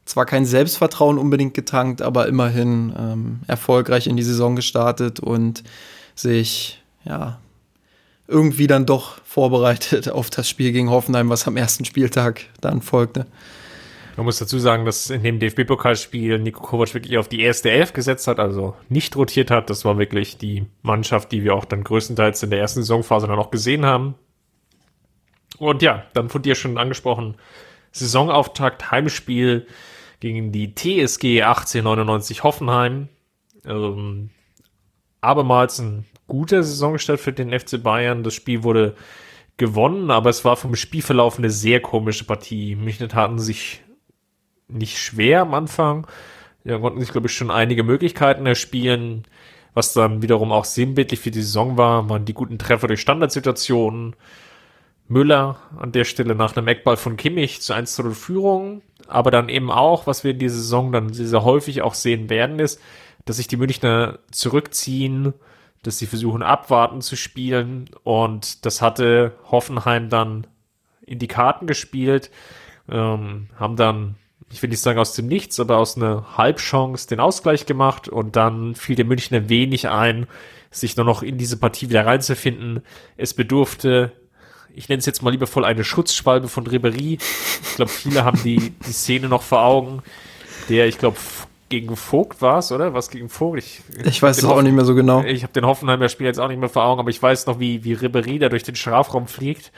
zwar kein Selbstvertrauen unbedingt getankt, aber immerhin ähm, erfolgreich in die Saison gestartet und sich ja irgendwie dann doch vorbereitet auf das Spiel gegen Hoffenheim, was am ersten Spieltag dann folgte. Man muss dazu sagen, dass in dem DFB-Pokalspiel Nico Kovac wirklich auf die erste Elf gesetzt hat, also nicht rotiert hat. Das war wirklich die Mannschaft, die wir auch dann größtenteils in der ersten Saisonphase dann auch gesehen haben. Und ja, dann von dir schon angesprochen, Saisonauftakt, Heimspiel gegen die TSG 1899 Hoffenheim. Ähm, abermals ein guter Saisonstart für den FC Bayern. Das Spiel wurde gewonnen, aber es war vom Spielverlauf eine sehr komische Partie. München hatten sich nicht schwer am Anfang. Ja, konnten sich, glaube ich, schon einige Möglichkeiten erspielen. Was dann wiederum auch sinnbildlich für die Saison war, waren die guten Treffer durch Standardsituationen. Müller an der Stelle nach einem Eckball von Kimmich zu 1 zu Führung. Aber dann eben auch, was wir in dieser Saison dann sehr häufig auch sehen werden, ist, dass sich die Münchner zurückziehen, dass sie versuchen abwarten zu spielen. Und das hatte Hoffenheim dann in die Karten gespielt, ähm, haben dann ich will nicht sagen aus dem Nichts, aber aus einer Halbchance den Ausgleich gemacht und dann fiel dem Münchner wenig ein, sich nur noch in diese Partie wieder reinzufinden. Es bedurfte, ich nenne es jetzt mal liebevoll eine Schutzschwalbe von Ribery. Ich glaube, viele haben die, die Szene noch vor Augen, der, ich glaube, gegen Vogt war es, oder? Was gegen Vogt? Ich, ich weiß es auch nicht mehr so genau. Ich habe den Hoffenheimer Spiel jetzt auch nicht mehr vor Augen, aber ich weiß noch, wie, wie Ribery da durch den Strafraum fliegt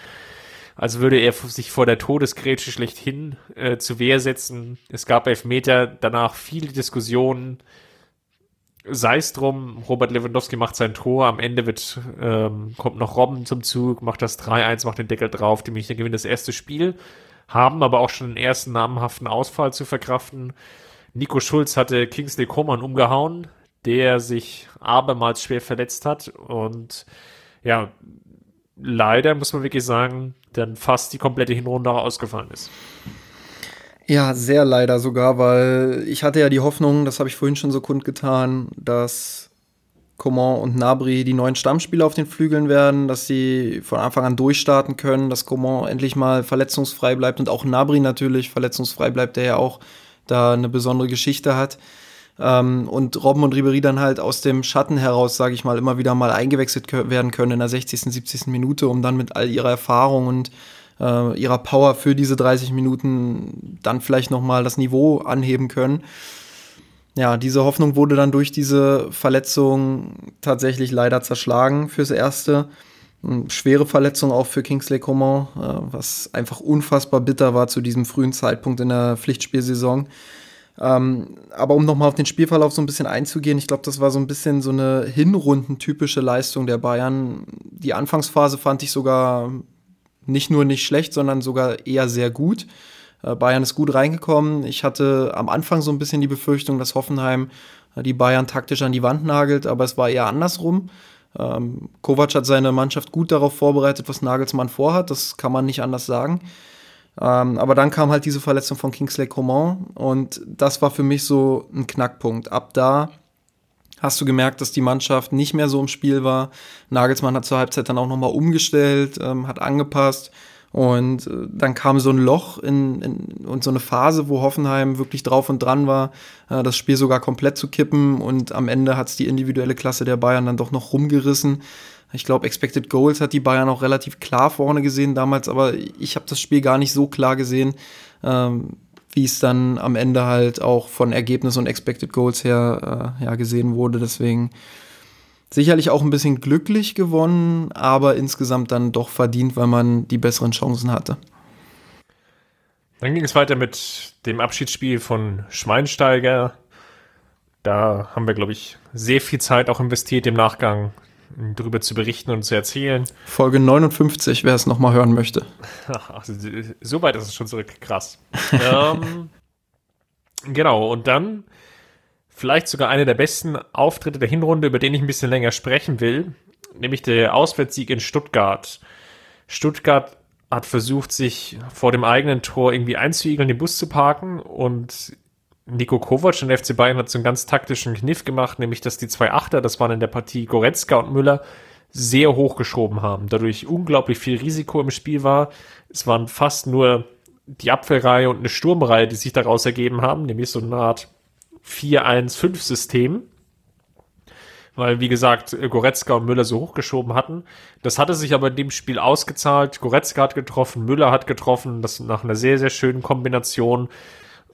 als würde er sich vor der Todesgrätsche schlechthin äh, zu Wehr setzen. Es gab Elfmeter, danach viele Diskussionen. Sei es drum, Robert Lewandowski macht sein Tor, am Ende wird, ähm, kommt noch Robben zum Zug, macht das 3-1, macht den Deckel drauf, die Münchner gewinnen das erste Spiel, haben aber auch schon den ersten namenhaften Ausfall zu verkraften. Nico Schulz hatte Kingsley Coman umgehauen, der sich abermals schwer verletzt hat und ja, leider muss man wirklich sagen, dann fast die komplette Hinrunde ausgefallen ist. Ja, sehr leider sogar, weil ich hatte ja die Hoffnung, das habe ich vorhin schon so kundgetan, dass Coman und Nabri die neuen Stammspieler auf den Flügeln werden, dass sie von Anfang an durchstarten können, dass Coman endlich mal verletzungsfrei bleibt und auch Nabri natürlich verletzungsfrei bleibt, der ja auch da eine besondere Geschichte hat. Ähm, und Robben und Ribery dann halt aus dem Schatten heraus, sage ich mal, immer wieder mal eingewechselt werden können in der 60., 70. Minute, um dann mit all ihrer Erfahrung und äh, ihrer Power für diese 30 Minuten dann vielleicht nochmal das Niveau anheben können. Ja, diese Hoffnung wurde dann durch diese Verletzung tatsächlich leider zerschlagen fürs Erste. Schwere Verletzung auch für Kingsley Coman, äh, was einfach unfassbar bitter war zu diesem frühen Zeitpunkt in der Pflichtspielsaison. Ähm, aber um nochmal auf den Spielverlauf so ein bisschen einzugehen, ich glaube, das war so ein bisschen so eine Hinrundentypische Leistung der Bayern. Die Anfangsphase fand ich sogar nicht nur nicht schlecht, sondern sogar eher sehr gut. Äh, Bayern ist gut reingekommen. Ich hatte am Anfang so ein bisschen die Befürchtung, dass Hoffenheim äh, die Bayern taktisch an die Wand nagelt, aber es war eher andersrum. Ähm, Kovac hat seine Mannschaft gut darauf vorbereitet, was Nagelsmann vorhat. Das kann man nicht anders sagen. Ähm, aber dann kam halt diese Verletzung von Kingsley Coman und das war für mich so ein Knackpunkt. Ab da hast du gemerkt, dass die Mannschaft nicht mehr so im Spiel war. Nagelsmann hat zur Halbzeit dann auch nochmal umgestellt, ähm, hat angepasst Und äh, dann kam so ein Loch in, in, und so eine Phase, wo Hoffenheim wirklich drauf und dran war, äh, das Spiel sogar komplett zu kippen. Und am Ende hat es die individuelle Klasse der Bayern dann doch noch rumgerissen. Ich glaube, Expected Goals hat die Bayern auch relativ klar vorne gesehen damals, aber ich habe das Spiel gar nicht so klar gesehen, ähm, wie es dann am Ende halt auch von Ergebnis und Expected Goals her äh, ja, gesehen wurde. Deswegen Sicherlich auch ein bisschen glücklich gewonnen, aber insgesamt dann doch verdient, weil man die besseren Chancen hatte. Dann ging es weiter mit dem Abschiedsspiel von Schweinsteiger. Da haben wir, glaube ich, sehr viel Zeit auch investiert im Nachgang, darüber zu berichten und zu erzählen. Folge 59, wer es nochmal hören möchte. Ach, so weit ist es schon zurück. Krass. ähm, genau, und dann vielleicht sogar einer der besten Auftritte der Hinrunde, über den ich ein bisschen länger sprechen will, nämlich der Auswärtssieg in Stuttgart. Stuttgart hat versucht, sich vor dem eigenen Tor irgendwie einzuigeln, den Bus zu parken und Nico Kovac und der FC Bayern hat so einen ganz taktischen Kniff gemacht, nämlich dass die zwei Achter, das waren in der Partie Goretzka und Müller, sehr hoch geschoben haben. Dadurch unglaublich viel Risiko im Spiel war. Es waren fast nur die Abwehrreihe und eine Sturmreihe, die sich daraus ergeben haben, nämlich so eine Art 4-1-5-System. Weil, wie gesagt, Goretzka und Müller so hochgeschoben hatten. Das hatte sich aber in dem Spiel ausgezahlt. Goretzka hat getroffen, Müller hat getroffen. Das nach einer sehr, sehr schönen Kombination.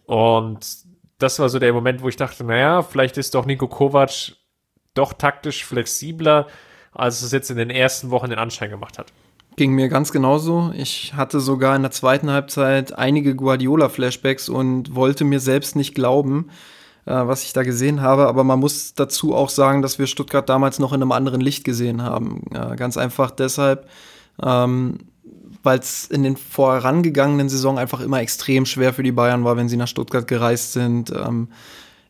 Und das war so der Moment, wo ich dachte, naja, vielleicht ist doch Nico Kovac doch taktisch flexibler, als es jetzt in den ersten Wochen den Anschein gemacht hat. Ging mir ganz genauso. Ich hatte sogar in der zweiten Halbzeit einige Guardiola-Flashbacks und wollte mir selbst nicht glauben, äh, was ich da gesehen habe. Aber man muss dazu auch sagen, dass wir Stuttgart damals noch in einem anderen Licht gesehen haben. Ja, ganz einfach deshalb, ähm, weil es in den vorangegangenen Saison einfach immer extrem schwer für die Bayern war, wenn sie nach Stuttgart gereist sind. Ähm,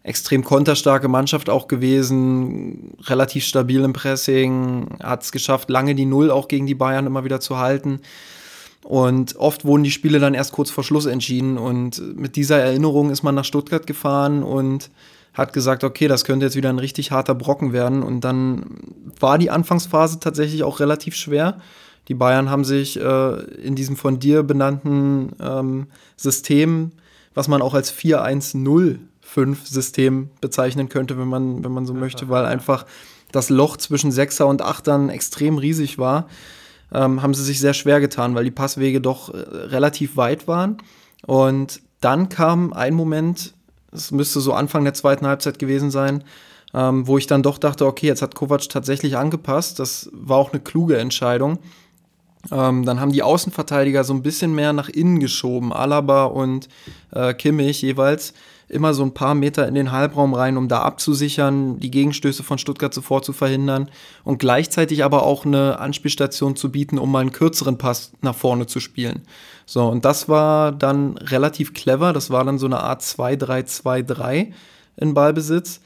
extrem konterstarke Mannschaft auch gewesen, relativ stabil im Pressing, hat es geschafft, lange die Null auch gegen die Bayern immer wieder zu halten. Und oft wurden die Spiele dann erst kurz vor Schluss entschieden. Und mit dieser Erinnerung ist man nach Stuttgart gefahren und hat gesagt, okay, das könnte jetzt wieder ein richtig harter Brocken werden. Und dann war die Anfangsphase tatsächlich auch relativ schwer. Die Bayern haben sich äh, in diesem von dir benannten ähm, System, was man auch als 4-1-0-5-System bezeichnen könnte, wenn man, wenn man so möchte, weil einfach das Loch zwischen Sechser und Achtern extrem riesig war ähm, haben sie sich sehr schwer getan, weil die Passwege doch äh, relativ weit waren. Und dann kam ein Moment, es müsste so Anfang der zweiten Halbzeit gewesen sein, ähm, wo ich dann doch dachte, okay, jetzt hat Kovac tatsächlich angepasst. Das war auch eine kluge Entscheidung. Ähm, dann haben die Außenverteidiger so ein bisschen mehr nach innen geschoben, Alaba und äh, Kimmich jeweils immer so ein paar Meter in den Halbraum rein, um da abzusichern, die Gegenstöße von Stuttgart sofort zu verhindern und gleichzeitig aber auch eine Anspielstation zu bieten, um mal einen kürzeren Pass nach vorne zu spielen. So, und das war dann relativ clever. Das war dann so eine Art 2-3-2-3 in Ballbesitz.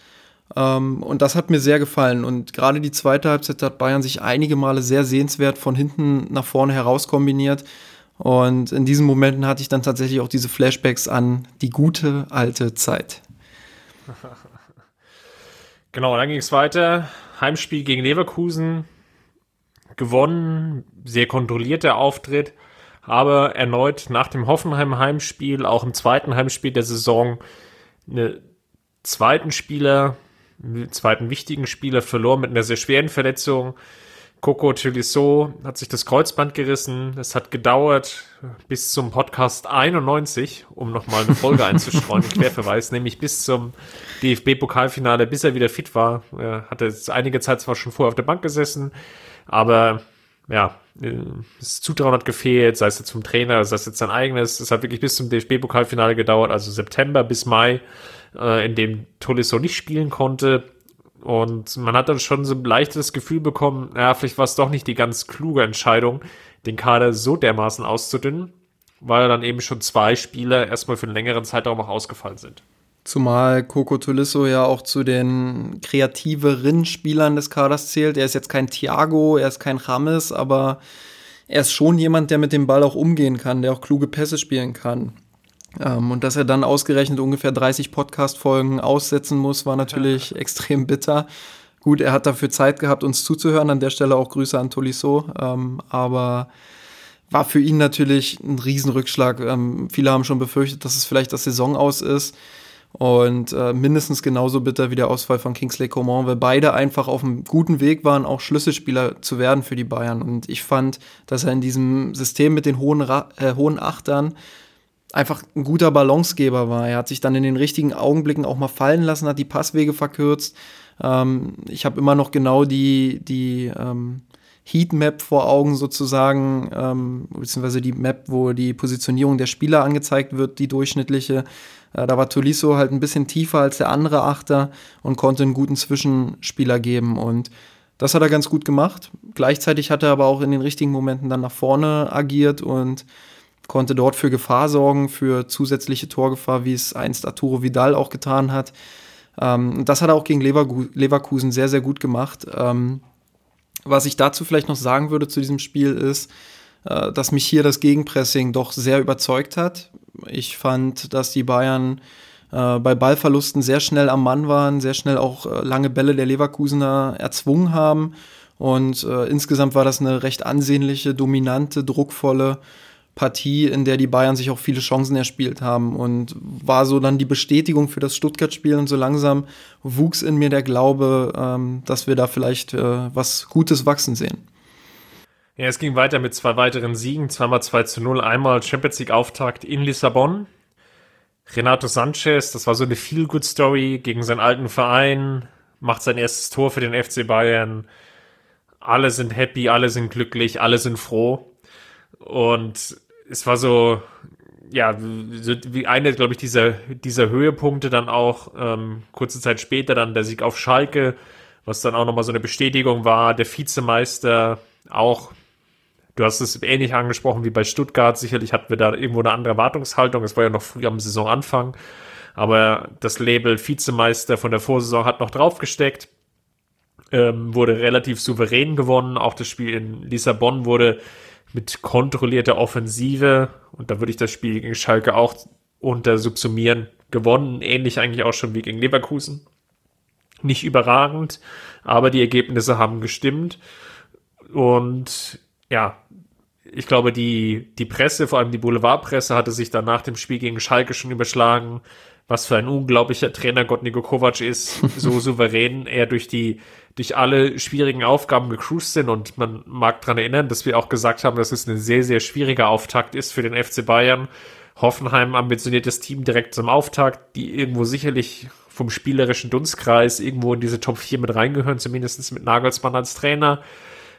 Ähm, und das hat mir sehr gefallen. Und gerade die zweite Halbzeit hat Bayern sich einige Male sehr sehenswert von hinten nach vorne heraus kombiniert. Und in diesen Momenten hatte ich dann tatsächlich auch diese Flashbacks an die gute alte Zeit. Genau, dann ging es weiter. Heimspiel gegen Leverkusen. Gewonnen, sehr kontrollierter Auftritt, aber erneut nach dem Hoffenheim-Heimspiel, auch im zweiten Heimspiel der Saison, einen zweiten Spieler, zweiten wichtigen Spieler verloren mit einer sehr schweren Verletzung. Coco Tolisso hat sich das Kreuzband gerissen. Es hat gedauert bis zum Podcast 91, um nochmal eine Folge einzustreuen. Querverweis, nämlich bis zum DFB-Pokalfinale, bis er wieder fit war. Er hatte einige Zeit zwar schon vorher auf der Bank gesessen, aber ja, das Zutrauen hat gefehlt, sei es jetzt vom Trainer, sei es jetzt sein eigenes. Es hat wirklich bis zum DFB-Pokalfinale gedauert, also September bis Mai, in dem Tolisso nicht spielen konnte. Und man hat dann schon so ein leichtes Gefühl bekommen, ja, vielleicht war es doch nicht die ganz kluge Entscheidung, den Kader so dermaßen auszudünnen, weil dann eben schon zwei Spieler erstmal für einen längeren Zeitraum auch ausgefallen sind. Zumal Coco Tolisso ja auch zu den kreativeren Spielern des Kaders zählt. Er ist jetzt kein Thiago, er ist kein Rames, aber er ist schon jemand, der mit dem Ball auch umgehen kann, der auch kluge Pässe spielen kann. Ähm, und dass er dann ausgerechnet ungefähr 30 Podcast-Folgen aussetzen muss, war natürlich ja. extrem bitter. Gut, er hat dafür Zeit gehabt, uns zuzuhören. An der Stelle auch Grüße an Tolisso. Ähm, aber war für ihn natürlich ein Riesenrückschlag. Ähm, viele haben schon befürchtet, dass es vielleicht das Saison aus ist. Und äh, mindestens genauso bitter wie der Ausfall von Kingsley Coman, weil beide einfach auf einem guten Weg waren, auch Schlüsselspieler zu werden für die Bayern. Und ich fand, dass er in diesem System mit den hohen, Ra äh, hohen Achtern einfach ein guter Balancegeber war. Er hat sich dann in den richtigen Augenblicken auch mal fallen lassen, hat die Passwege verkürzt. Ähm, ich habe immer noch genau die, die ähm, Heatmap vor Augen sozusagen, ähm, beziehungsweise die Map, wo die Positionierung der Spieler angezeigt wird, die durchschnittliche. Äh, da war Tolisso halt ein bisschen tiefer als der andere Achter und konnte einen guten Zwischenspieler geben und das hat er ganz gut gemacht. Gleichzeitig hat er aber auch in den richtigen Momenten dann nach vorne agiert und konnte dort für Gefahr sorgen, für zusätzliche Torgefahr, wie es einst Arturo Vidal auch getan hat. Ähm, das hat er auch gegen Leverkusen sehr, sehr gut gemacht. Ähm, was ich dazu vielleicht noch sagen würde zu diesem Spiel ist, äh, dass mich hier das Gegenpressing doch sehr überzeugt hat. Ich fand, dass die Bayern äh, bei Ballverlusten sehr schnell am Mann waren, sehr schnell auch äh, lange Bälle der Leverkusener erzwungen haben. Und äh, insgesamt war das eine recht ansehnliche, dominante, druckvolle Partie, in der die Bayern sich auch viele Chancen erspielt haben und war so dann die Bestätigung für das Stuttgart-Spiel und so langsam wuchs in mir der Glaube, ähm, dass wir da vielleicht äh, was Gutes wachsen sehen. Ja, es ging weiter mit zwei weiteren Siegen, zweimal 2 zu 0, einmal Champions League Auftakt in Lissabon. Renato Sanchez, das war so eine Feel-Good-Story gegen seinen alten Verein, macht sein erstes Tor für den FC Bayern. Alle sind happy, alle sind glücklich, alle sind froh. Und es war so, ja, so wie eine, glaube ich, dieser, dieser Höhepunkte dann auch ähm, kurze Zeit später dann der Sieg auf Schalke, was dann auch nochmal so eine Bestätigung war, der Vizemeister auch, du hast es ähnlich angesprochen wie bei Stuttgart, sicherlich hatten wir da irgendwo eine andere Erwartungshaltung, es war ja noch früh am Saisonanfang, aber das Label Vizemeister von der Vorsaison hat noch draufgesteckt, ähm, wurde relativ souverän gewonnen, auch das Spiel in Lissabon wurde mit kontrollierter Offensive, und da würde ich das Spiel gegen Schalke auch unter subsumieren, gewonnen, ähnlich eigentlich auch schon wie gegen Leverkusen. Nicht überragend, aber die Ergebnisse haben gestimmt. Und ja, ich glaube, die, die Presse, vor allem die Boulevardpresse, hatte sich dann nach dem Spiel gegen Schalke schon überschlagen, was für ein unglaublicher Trainer Gott Niko Kovac ist, so souverän er durch die durch alle schwierigen Aufgaben gecruised sind und man mag dran erinnern, dass wir auch gesagt haben, dass es ein sehr, sehr schwieriger Auftakt ist für den FC Bayern. Hoffenheim ambitioniertes Team direkt zum Auftakt, die irgendwo sicherlich vom spielerischen Dunstkreis irgendwo in diese Top 4 mit reingehören, zumindest mit Nagelsmann als Trainer.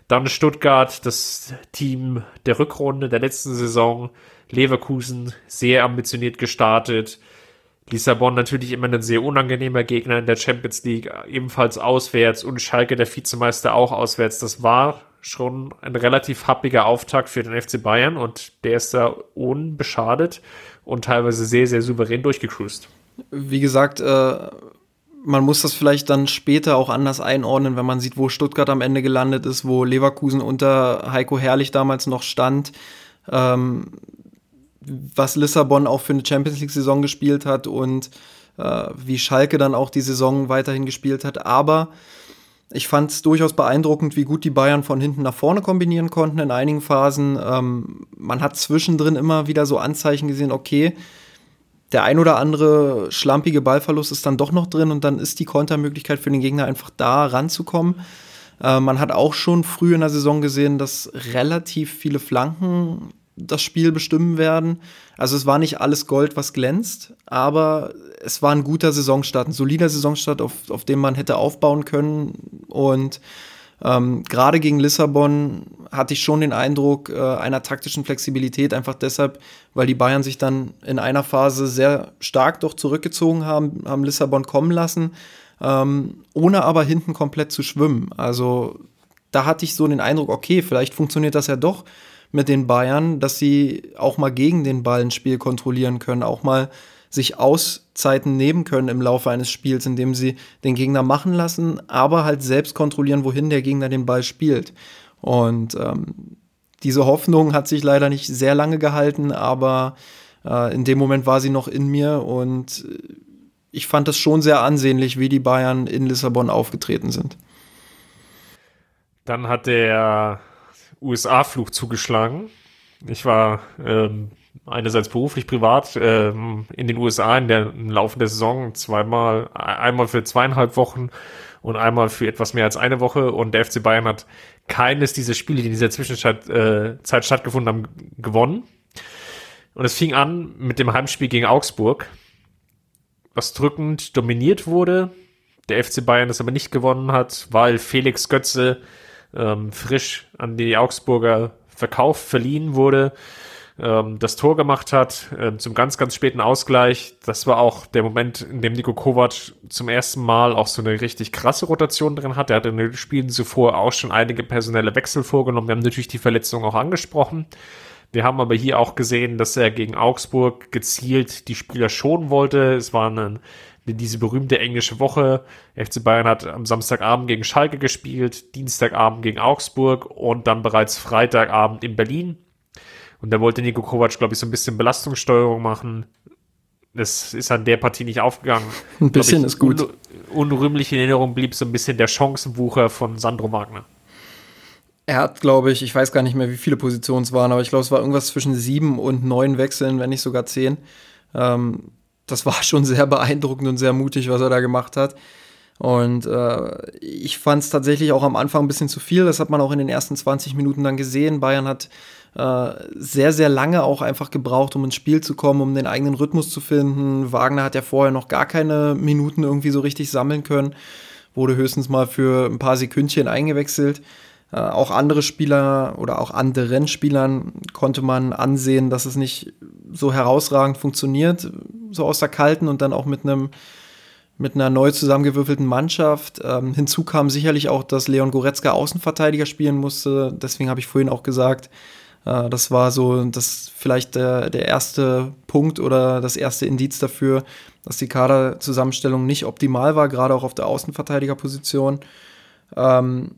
Dann Stuttgart, das Team der Rückrunde der letzten Saison. Leverkusen sehr ambitioniert gestartet. Lissabon natürlich immer ein sehr unangenehmer Gegner in der Champions League, ebenfalls auswärts und Schalke der Vizemeister auch auswärts. Das war schon ein relativ happiger Auftakt für den FC Bayern und der ist da unbeschadet und teilweise sehr, sehr souverän durchgecruised. Wie gesagt, äh, man muss das vielleicht dann später auch anders einordnen, wenn man sieht, wo Stuttgart am Ende gelandet ist, wo Leverkusen unter Heiko Herrlich damals noch stand. Ähm, was Lissabon auch für eine Champions League-Saison gespielt hat und äh, wie Schalke dann auch die Saison weiterhin gespielt hat. Aber ich fand es durchaus beeindruckend, wie gut die Bayern von hinten nach vorne kombinieren konnten in einigen Phasen. Ähm, man hat zwischendrin immer wieder so Anzeichen gesehen, okay, der ein oder andere schlampige Ballverlust ist dann doch noch drin und dann ist die Kontermöglichkeit für den Gegner einfach da ranzukommen. Äh, man hat auch schon früh in der Saison gesehen, dass relativ viele Flanken das Spiel bestimmen werden. Also es war nicht alles Gold, was glänzt, aber es war ein guter Saisonstart, ein solider Saisonstart, auf, auf dem man hätte aufbauen können. Und ähm, gerade gegen Lissabon hatte ich schon den Eindruck äh, einer taktischen Flexibilität, einfach deshalb, weil die Bayern sich dann in einer Phase sehr stark doch zurückgezogen haben, haben Lissabon kommen lassen, ähm, ohne aber hinten komplett zu schwimmen. Also da hatte ich so den Eindruck, okay, vielleicht funktioniert das ja doch mit den Bayern, dass sie auch mal gegen den Ball ein Spiel kontrollieren können, auch mal sich Auszeiten nehmen können im Laufe eines Spiels, indem sie den Gegner machen lassen, aber halt selbst kontrollieren, wohin der Gegner den Ball spielt. Und ähm, diese Hoffnung hat sich leider nicht sehr lange gehalten, aber äh, in dem Moment war sie noch in mir und ich fand es schon sehr ansehnlich, wie die Bayern in Lissabon aufgetreten sind. Dann hat der USA-Flug zugeschlagen. Ich war ähm, einerseits beruflich, privat ähm, in den USA in der im Laufe der Saison zweimal, einmal für zweieinhalb Wochen und einmal für etwas mehr als eine Woche. Und der FC Bayern hat keines dieser Spiele, die in dieser Zwischenzeit äh, Zeit stattgefunden haben, gewonnen. Und es fing an mit dem Heimspiel gegen Augsburg, was drückend dominiert wurde. Der FC Bayern das aber nicht gewonnen hat, weil Felix Götze ähm, frisch an die Augsburger verkauft, verliehen wurde ähm, das Tor gemacht hat, äh, zum ganz, ganz späten Ausgleich. Das war auch der Moment, in dem Nico Kovac zum ersten Mal auch so eine richtig krasse Rotation drin hat. Er hat in den Spielen zuvor auch schon einige personelle Wechsel vorgenommen. Wir haben natürlich die Verletzung auch angesprochen. Wir haben aber hier auch gesehen, dass er gegen Augsburg gezielt die Spieler schonen wollte. Es war eine, diese berühmte englische Woche. FC Bayern hat am Samstagabend gegen Schalke gespielt, Dienstagabend gegen Augsburg und dann bereits Freitagabend in Berlin. Und da wollte Nico Kovac, glaube ich, so ein bisschen Belastungssteuerung machen. Das ist an der Partie nicht aufgegangen. Ein bisschen ich, ist gut. Un unrühmlich in Erinnerung blieb so ein bisschen der Chancenwucher von Sandro Wagner. Er hat, glaube ich, ich weiß gar nicht mehr, wie viele Positionen es waren, aber ich glaube, es war irgendwas zwischen sieben und neun Wechseln, wenn nicht sogar zehn. Ähm, das war schon sehr beeindruckend und sehr mutig, was er da gemacht hat. Und äh, ich fand es tatsächlich auch am Anfang ein bisschen zu viel. Das hat man auch in den ersten 20 Minuten dann gesehen. Bayern hat äh, sehr, sehr lange auch einfach gebraucht, um ins Spiel zu kommen, um den eigenen Rhythmus zu finden. Wagner hat ja vorher noch gar keine Minuten irgendwie so richtig sammeln können, wurde höchstens mal für ein paar Sekündchen eingewechselt. Äh, auch andere Spieler oder auch anderen Spielern konnte man ansehen, dass es nicht so herausragend funktioniert, so aus der Kalten und dann auch mit einem mit einer neu zusammengewürfelten Mannschaft. Ähm, hinzu kam sicherlich auch, dass Leon Goretzka Außenverteidiger spielen musste. Deswegen habe ich vorhin auch gesagt, äh, das war so das vielleicht der, der erste Punkt oder das erste Indiz dafür, dass die Kaderzusammenstellung nicht optimal war, gerade auch auf der Außenverteidigerposition. Ähm,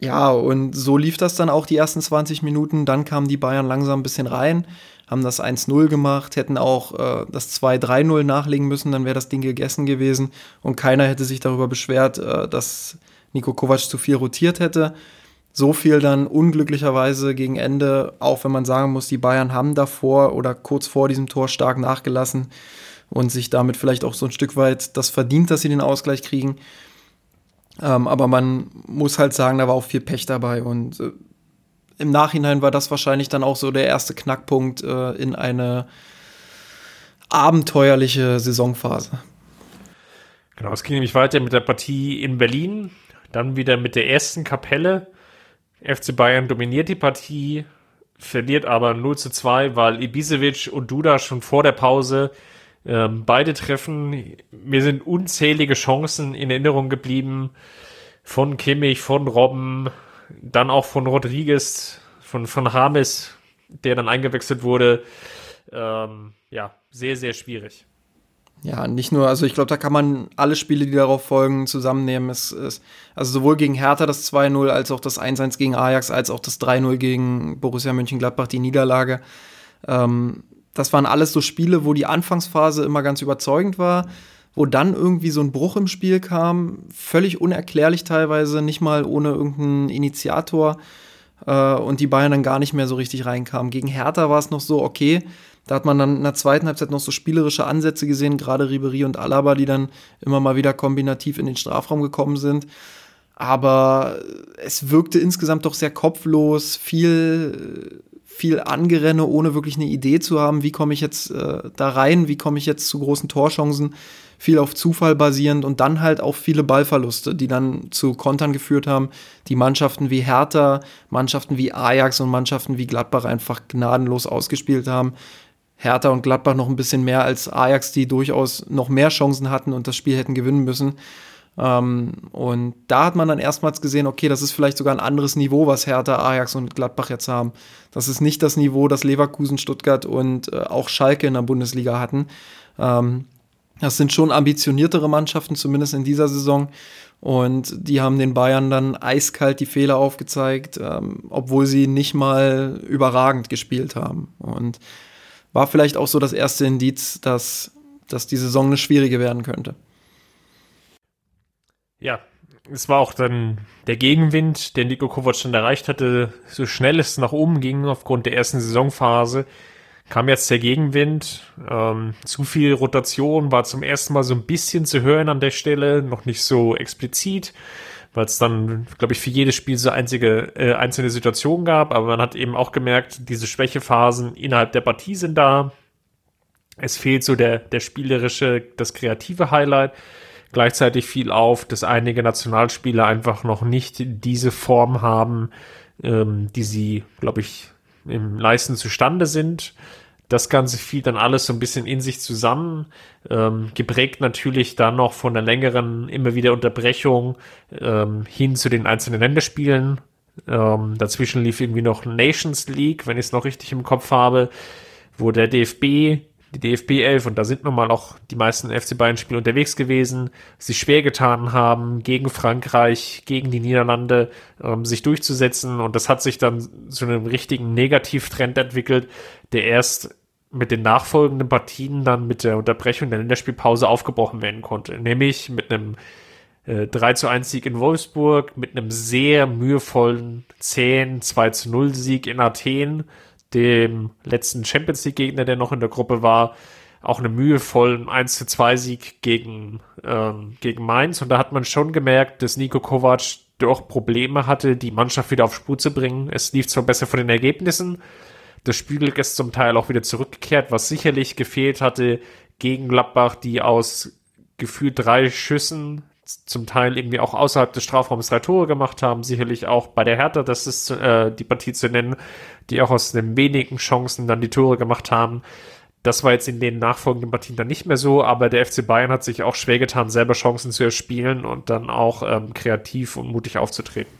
ja, und so lief das dann auch die ersten 20 Minuten. Dann kamen die Bayern langsam ein bisschen rein, haben das 1-0 gemacht, hätten auch äh, das 2-3-0 nachlegen müssen, dann wäre das Ding gegessen gewesen und keiner hätte sich darüber beschwert, äh, dass Nico Kovac zu viel rotiert hätte so viel dann unglücklicherweise gegen Ende, auch wenn man sagen muss, die Bayern haben davor oder kurz vor diesem Tor stark nachgelassen und sich damit vielleicht auch so ein Stück weit das verdient, dass sie den Ausgleich kriegen. Ähm, aber man muss halt sagen, da war auch viel Pech dabei und äh, im Nachhinein war das wahrscheinlich dann auch so der erste Knackpunkt äh, in eine abenteuerliche Saisonphase. Genau, es ging nämlich weiter mit der Partie in Berlin, dann wieder mit der ersten Kapelle FC Bayern dominiert die Partie, verliert aber 0 zu 2, weil Ibisevic und Duda schon vor der Pause ähm, beide treffen. Mir sind unzählige Chancen in Erinnerung geblieben von Kimmich, von Robben, dann auch von Rodriguez, von, von Hames, der dann eingewechselt wurde. Ähm, ja, sehr, sehr schwierig. Ja, nicht nur, also ich glaube, da kann man alle Spiele, die darauf folgen, zusammennehmen. Es, es, also sowohl gegen Hertha das 2-0, als auch das 1-1 gegen Ajax, als auch das 3-0 gegen Borussia Mönchengladbach, die Niederlage. Ähm, das waren alles so Spiele, wo die Anfangsphase immer ganz überzeugend war, wo dann irgendwie so ein Bruch im Spiel kam, völlig unerklärlich teilweise, nicht mal ohne irgendeinen Initiator äh, und die Bayern dann gar nicht mehr so richtig reinkamen. Gegen Hertha war es noch so, okay, da hat man dann in der zweiten Halbzeit noch so spielerische Ansätze gesehen, gerade Ribery und Alaba, die dann immer mal wieder kombinativ in den Strafraum gekommen sind. Aber es wirkte insgesamt doch sehr kopflos, viel, viel Angerenne, ohne wirklich eine Idee zu haben, wie komme ich jetzt äh, da rein, wie komme ich jetzt zu großen Torchancen, viel auf Zufall basierend und dann halt auch viele Ballverluste, die dann zu Kontern geführt haben, die Mannschaften wie Hertha, Mannschaften wie Ajax und Mannschaften wie Gladbach einfach gnadenlos ausgespielt haben. Hertha und Gladbach noch ein bisschen mehr als Ajax, die durchaus noch mehr Chancen hatten und das Spiel hätten gewinnen müssen. Ähm, und da hat man dann erstmals gesehen, okay, das ist vielleicht sogar ein anderes Niveau, was Hertha, Ajax und Gladbach jetzt haben. Das ist nicht das Niveau, das Leverkusen, Stuttgart und äh, auch Schalke in der Bundesliga hatten. Ähm, das sind schon ambitioniertere Mannschaften, zumindest in dieser Saison. Und die haben den Bayern dann eiskalt die Fehler aufgezeigt, ähm, obwohl sie nicht mal überragend gespielt haben. Und war vielleicht auch so das erste Indiz, dass, dass die Saison eine schwierige werden könnte. Ja, es war auch dann der Gegenwind, den Nico Kovac dann erreicht hatte, so schnell es nach oben ging aufgrund der ersten Saisonphase, kam jetzt der Gegenwind. Ähm, zu viel Rotation war zum ersten Mal so ein bisschen zu hören an der Stelle, noch nicht so explizit, weil es dann, glaube ich, für jedes Spiel so einzige äh, einzelne Situationen gab. Aber man hat eben auch gemerkt, diese Schwächephasen innerhalb der Partie sind da. Es fehlt so der, der spielerische, das kreative Highlight. Gleichzeitig fiel auf, dass einige Nationalspieler einfach noch nicht diese Form haben, ähm, die sie, glaube ich, im Leisten zustande sind. Das Ganze fiel dann alles so ein bisschen in sich zusammen, ähm, geprägt natürlich dann noch von der längeren, immer wieder Unterbrechung ähm, hin zu den einzelnen Länderspielen. Ähm, dazwischen lief irgendwie noch Nations League, wenn ich es noch richtig im Kopf habe, wo der DFB die DFB 11 und da sind nun mal auch die meisten FC Bayern Spiele unterwegs gewesen, sich schwer getan haben, gegen Frankreich, gegen die Niederlande ähm, sich durchzusetzen. Und das hat sich dann zu einem richtigen Negativtrend entwickelt, der erst mit den nachfolgenden Partien dann mit der Unterbrechung der Länderspielpause aufgebrochen werden konnte, nämlich mit einem äh, 3 zu 1 Sieg in Wolfsburg, mit einem sehr mühevollen 10 2 zu 0 Sieg in Athen, dem letzten Champions League Gegner, der noch in der Gruppe war, auch eine mühevollen 1 zu 2 Sieg gegen, ähm, gegen Mainz. Und da hat man schon gemerkt, dass Nico Kovac doch Probleme hatte, die Mannschaft wieder auf Spur zu bringen. Es lief zwar besser von den Ergebnissen, das Spielglück ist zum Teil auch wieder zurückgekehrt, was sicherlich gefehlt hatte gegen Gladbach, die aus gefühlt drei Schüssen zum Teil irgendwie auch außerhalb des Strafraums drei Tore gemacht haben, sicherlich auch bei der Hertha, das ist äh, die Partie zu nennen, die auch aus den wenigen Chancen dann die Tore gemacht haben. Das war jetzt in den nachfolgenden Partien dann nicht mehr so, aber der FC Bayern hat sich auch schwer getan, selber Chancen zu erspielen und dann auch ähm, kreativ und mutig aufzutreten.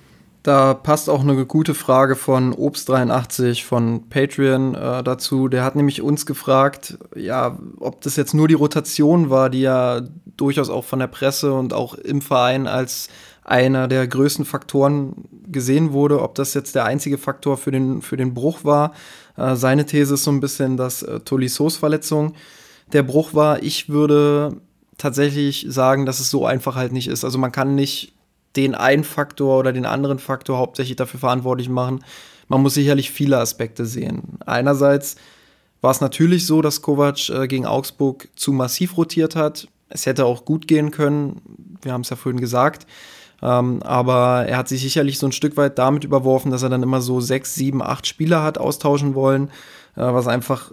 Da passt auch eine gute Frage von Obst83 von Patreon äh, dazu. Der hat nämlich uns gefragt, ja, ob das jetzt nur die Rotation war, die ja durchaus auch von der Presse und auch im Verein als einer der größten Faktoren gesehen wurde, ob das jetzt der einzige Faktor für den, für den Bruch war. Äh, seine These ist so ein bisschen, dass äh, Tolissos Verletzung der Bruch war. Ich würde tatsächlich sagen, dass es so einfach halt nicht ist. Also man kann nicht den einen Faktor oder den anderen Faktor hauptsächlich dafür verantwortlich machen. Man muss sicherlich viele Aspekte sehen. Einerseits war es natürlich so, dass Kovac äh, gegen Augsburg zu massiv rotiert hat. Es hätte auch gut gehen können, wir haben es ja vorhin gesagt. Ähm, aber er hat sich sicherlich so ein Stück weit damit überworfen, dass er dann immer so sechs, sieben, acht Spieler hat austauschen wollen, äh, was einfach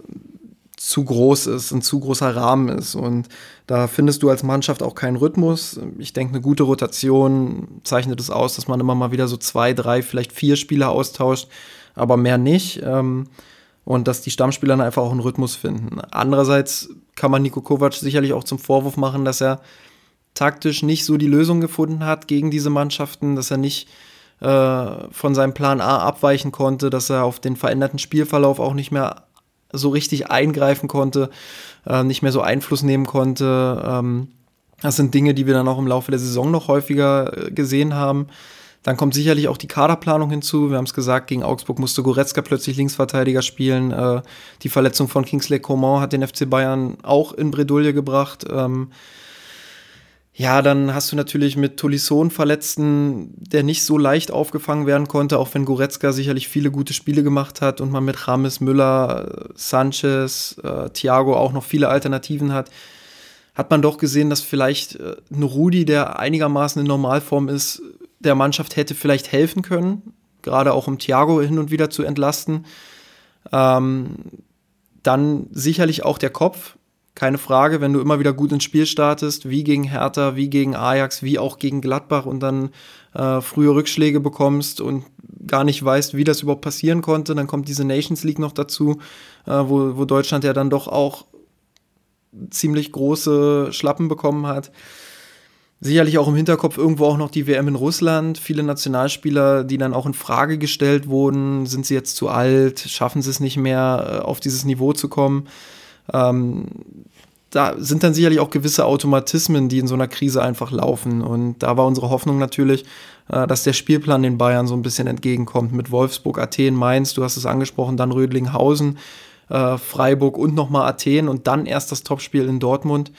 zu groß ist, ein zu großer Rahmen ist. Und da findest du als Mannschaft auch keinen Rhythmus. Ich denke, eine gute Rotation zeichnet es aus, dass man immer mal wieder so zwei, drei, vielleicht vier Spieler austauscht, aber mehr nicht. Ähm, und dass die Stammspieler dann einfach auch einen Rhythmus finden. Andererseits kann man Nico Kovac sicherlich auch zum Vorwurf machen, dass er taktisch nicht so die Lösung gefunden hat gegen diese Mannschaften, dass er nicht äh, von seinem Plan A abweichen konnte, dass er auf den veränderten Spielverlauf auch nicht mehr so richtig eingreifen konnte, äh, nicht mehr so Einfluss nehmen konnte. Ähm, das sind Dinge, die wir dann auch im Laufe der Saison noch häufiger äh, gesehen haben. Dann kommt sicherlich auch die Kaderplanung hinzu. Wir haben es gesagt, gegen Augsburg musste Goretzka plötzlich Linksverteidiger spielen. Äh, die Verletzung von Kingsley Coman hat den FC Bayern auch in Bredouille gebracht. Ähm, ja, dann hast du natürlich mit Tolisso Verletzten, der nicht so leicht aufgefangen werden konnte, auch wenn Goretzka sicherlich viele gute Spiele gemacht hat und man mit Rames, Müller, Sanchez, äh, Thiago auch noch viele Alternativen hat, hat man doch gesehen, dass vielleicht äh, ein Rudi, der einigermaßen in Normalform ist, der Mannschaft hätte vielleicht helfen können, gerade auch um Thiago hin und wieder zu entlasten. Ähm, dann sicherlich auch der Kopf, keine Frage, wenn du immer wieder gut ins Spiel startest, wie gegen Hertha, wie gegen Ajax, wie auch gegen Gladbach und dann äh, frühe Rückschläge bekommst und gar nicht weißt, wie das überhaupt passieren konnte, dann kommt diese Nations League noch dazu, äh, wo, wo Deutschland ja dann doch auch ziemlich große Schlappen bekommen hat. Sicherlich auch im Hinterkopf irgendwo auch noch die WM in Russland. Viele Nationalspieler, die dann auch in Frage gestellt wurden. Sind sie jetzt zu alt? Schaffen sie es nicht mehr, äh, auf dieses Niveau zu kommen? Ähm, da sind dann sicherlich auch gewisse Automatismen, die in so einer Krise einfach laufen. Und da war unsere Hoffnung natürlich, äh, dass der Spielplan den Bayern so ein bisschen entgegenkommt mit Wolfsburg, Athen, Mainz, du hast es angesprochen, dann Rödlinghausen, äh, Freiburg und nochmal Athen und dann erst das Topspiel in Dortmund.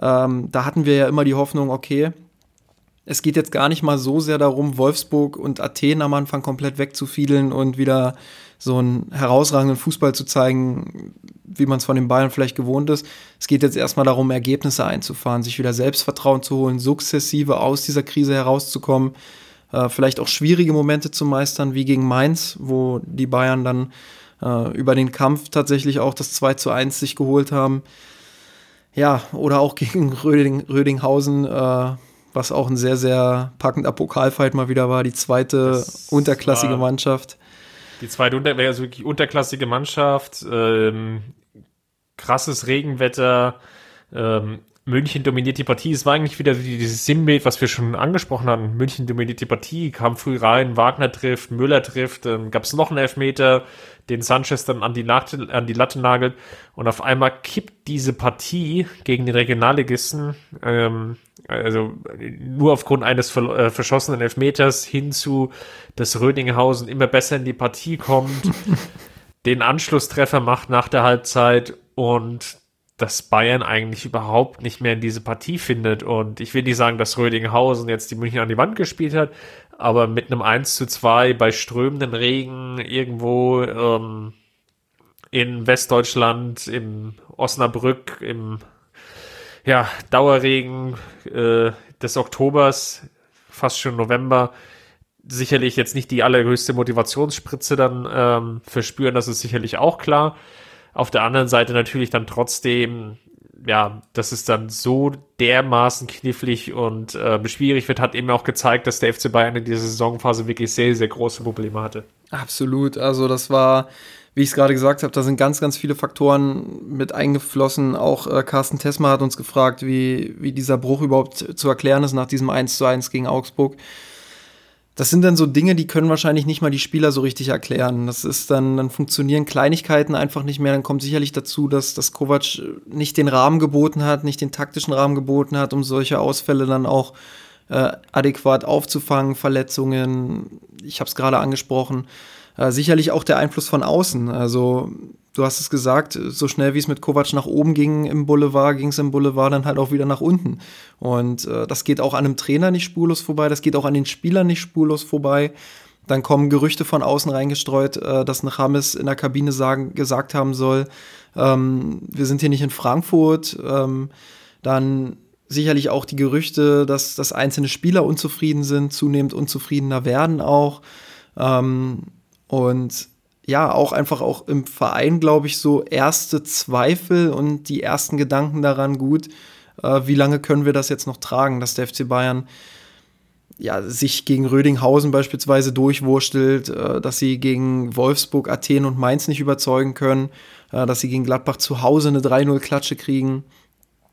Ähm, da hatten wir ja immer die Hoffnung, okay, es geht jetzt gar nicht mal so sehr darum, Wolfsburg und Athen am Anfang komplett wegzufiedeln und wieder so einen herausragenden Fußball zu zeigen, wie man es von den Bayern vielleicht gewohnt ist. Es geht jetzt erstmal darum, Ergebnisse einzufahren, sich wieder Selbstvertrauen zu holen, sukzessive aus dieser Krise herauszukommen, äh, vielleicht auch schwierige Momente zu meistern, wie gegen Mainz, wo die Bayern dann äh, über den Kampf tatsächlich auch das 2 zu 1 sich geholt haben. Ja, oder auch gegen Röding, Rödinghausen, äh, was auch ein sehr, sehr packender Pokalfight mal wieder war, die zweite das unterklassige Mannschaft. Die zweite unter, also wirklich unterklassige Mannschaft, ähm, krasses Regenwetter, ähm, München dominiert die Partie. Es war eigentlich wieder dieses Sinnbild, was wir schon angesprochen hatten. München dominiert die Partie, kam früh rein, Wagner trifft, Müller trifft, ähm, gab es noch einen Elfmeter, den Sanchez dann an die, Latte, an die Latte nagelt und auf einmal kippt diese Partie gegen den Regionalligisten, ähm, also nur aufgrund eines ver äh, verschossenen Elfmeters hinzu, dass Rödinghausen immer besser in die Partie kommt, den Anschlusstreffer macht nach der Halbzeit und dass Bayern eigentlich überhaupt nicht mehr in diese Partie findet. Und ich will nicht sagen, dass Rödinghausen jetzt die München an die Wand gespielt hat, aber mit einem 1 zu 2 bei strömenden Regen irgendwo ähm, in Westdeutschland, im Osnabrück, im ja, Dauerregen äh, des Oktobers, fast schon November, sicherlich jetzt nicht die allerhöchste Motivationsspritze dann ähm, verspüren, das ist sicherlich auch klar. Auf der anderen Seite natürlich dann trotzdem, ja, dass es dann so dermaßen knifflig und äh, schwierig wird, hat eben auch gezeigt, dass der FC Bayern in dieser Saisonphase wirklich sehr, sehr große Probleme hatte. Absolut. Also das war, wie ich es gerade gesagt habe, da sind ganz, ganz viele Faktoren mit eingeflossen. Auch äh, Carsten Tessmer hat uns gefragt, wie, wie dieser Bruch überhaupt zu erklären ist nach diesem 1 zu 1 gegen Augsburg das sind dann so Dinge, die können wahrscheinlich nicht mal die Spieler so richtig erklären. Das ist dann, dann funktionieren Kleinigkeiten einfach nicht mehr. Dann kommt sicherlich dazu, dass, dass Kovac nicht den Rahmen geboten hat, nicht den taktischen Rahmen geboten hat, um solche Ausfälle dann auch äh, adäquat aufzufangen, Verletzungen. Ich habe es gerade angesprochen. Äh, sicherlich auch der Einfluss von außen. Also du hast es gesagt, so schnell wie es mit Kovac nach oben ging im Boulevard, ging es im Boulevard dann halt auch wieder nach unten. Und äh, das geht auch an einem Trainer nicht spurlos vorbei, das geht auch an den Spielern nicht spurlos vorbei. Dann kommen Gerüchte von außen reingestreut, äh, dass nach Hammes in der Kabine sagen, gesagt haben soll, ähm, wir sind hier nicht in Frankfurt. Ähm, dann sicherlich auch die Gerüchte, dass, dass einzelne Spieler unzufrieden sind, zunehmend unzufriedener werden auch. Ähm, und ja, auch einfach auch im Verein, glaube ich, so erste Zweifel und die ersten Gedanken daran, gut, äh, wie lange können wir das jetzt noch tragen, dass der FC Bayern ja, sich gegen Rödinghausen beispielsweise durchwurstelt, äh, dass sie gegen Wolfsburg, Athen und Mainz nicht überzeugen können, äh, dass sie gegen Gladbach zu Hause eine 3-0-Klatsche kriegen.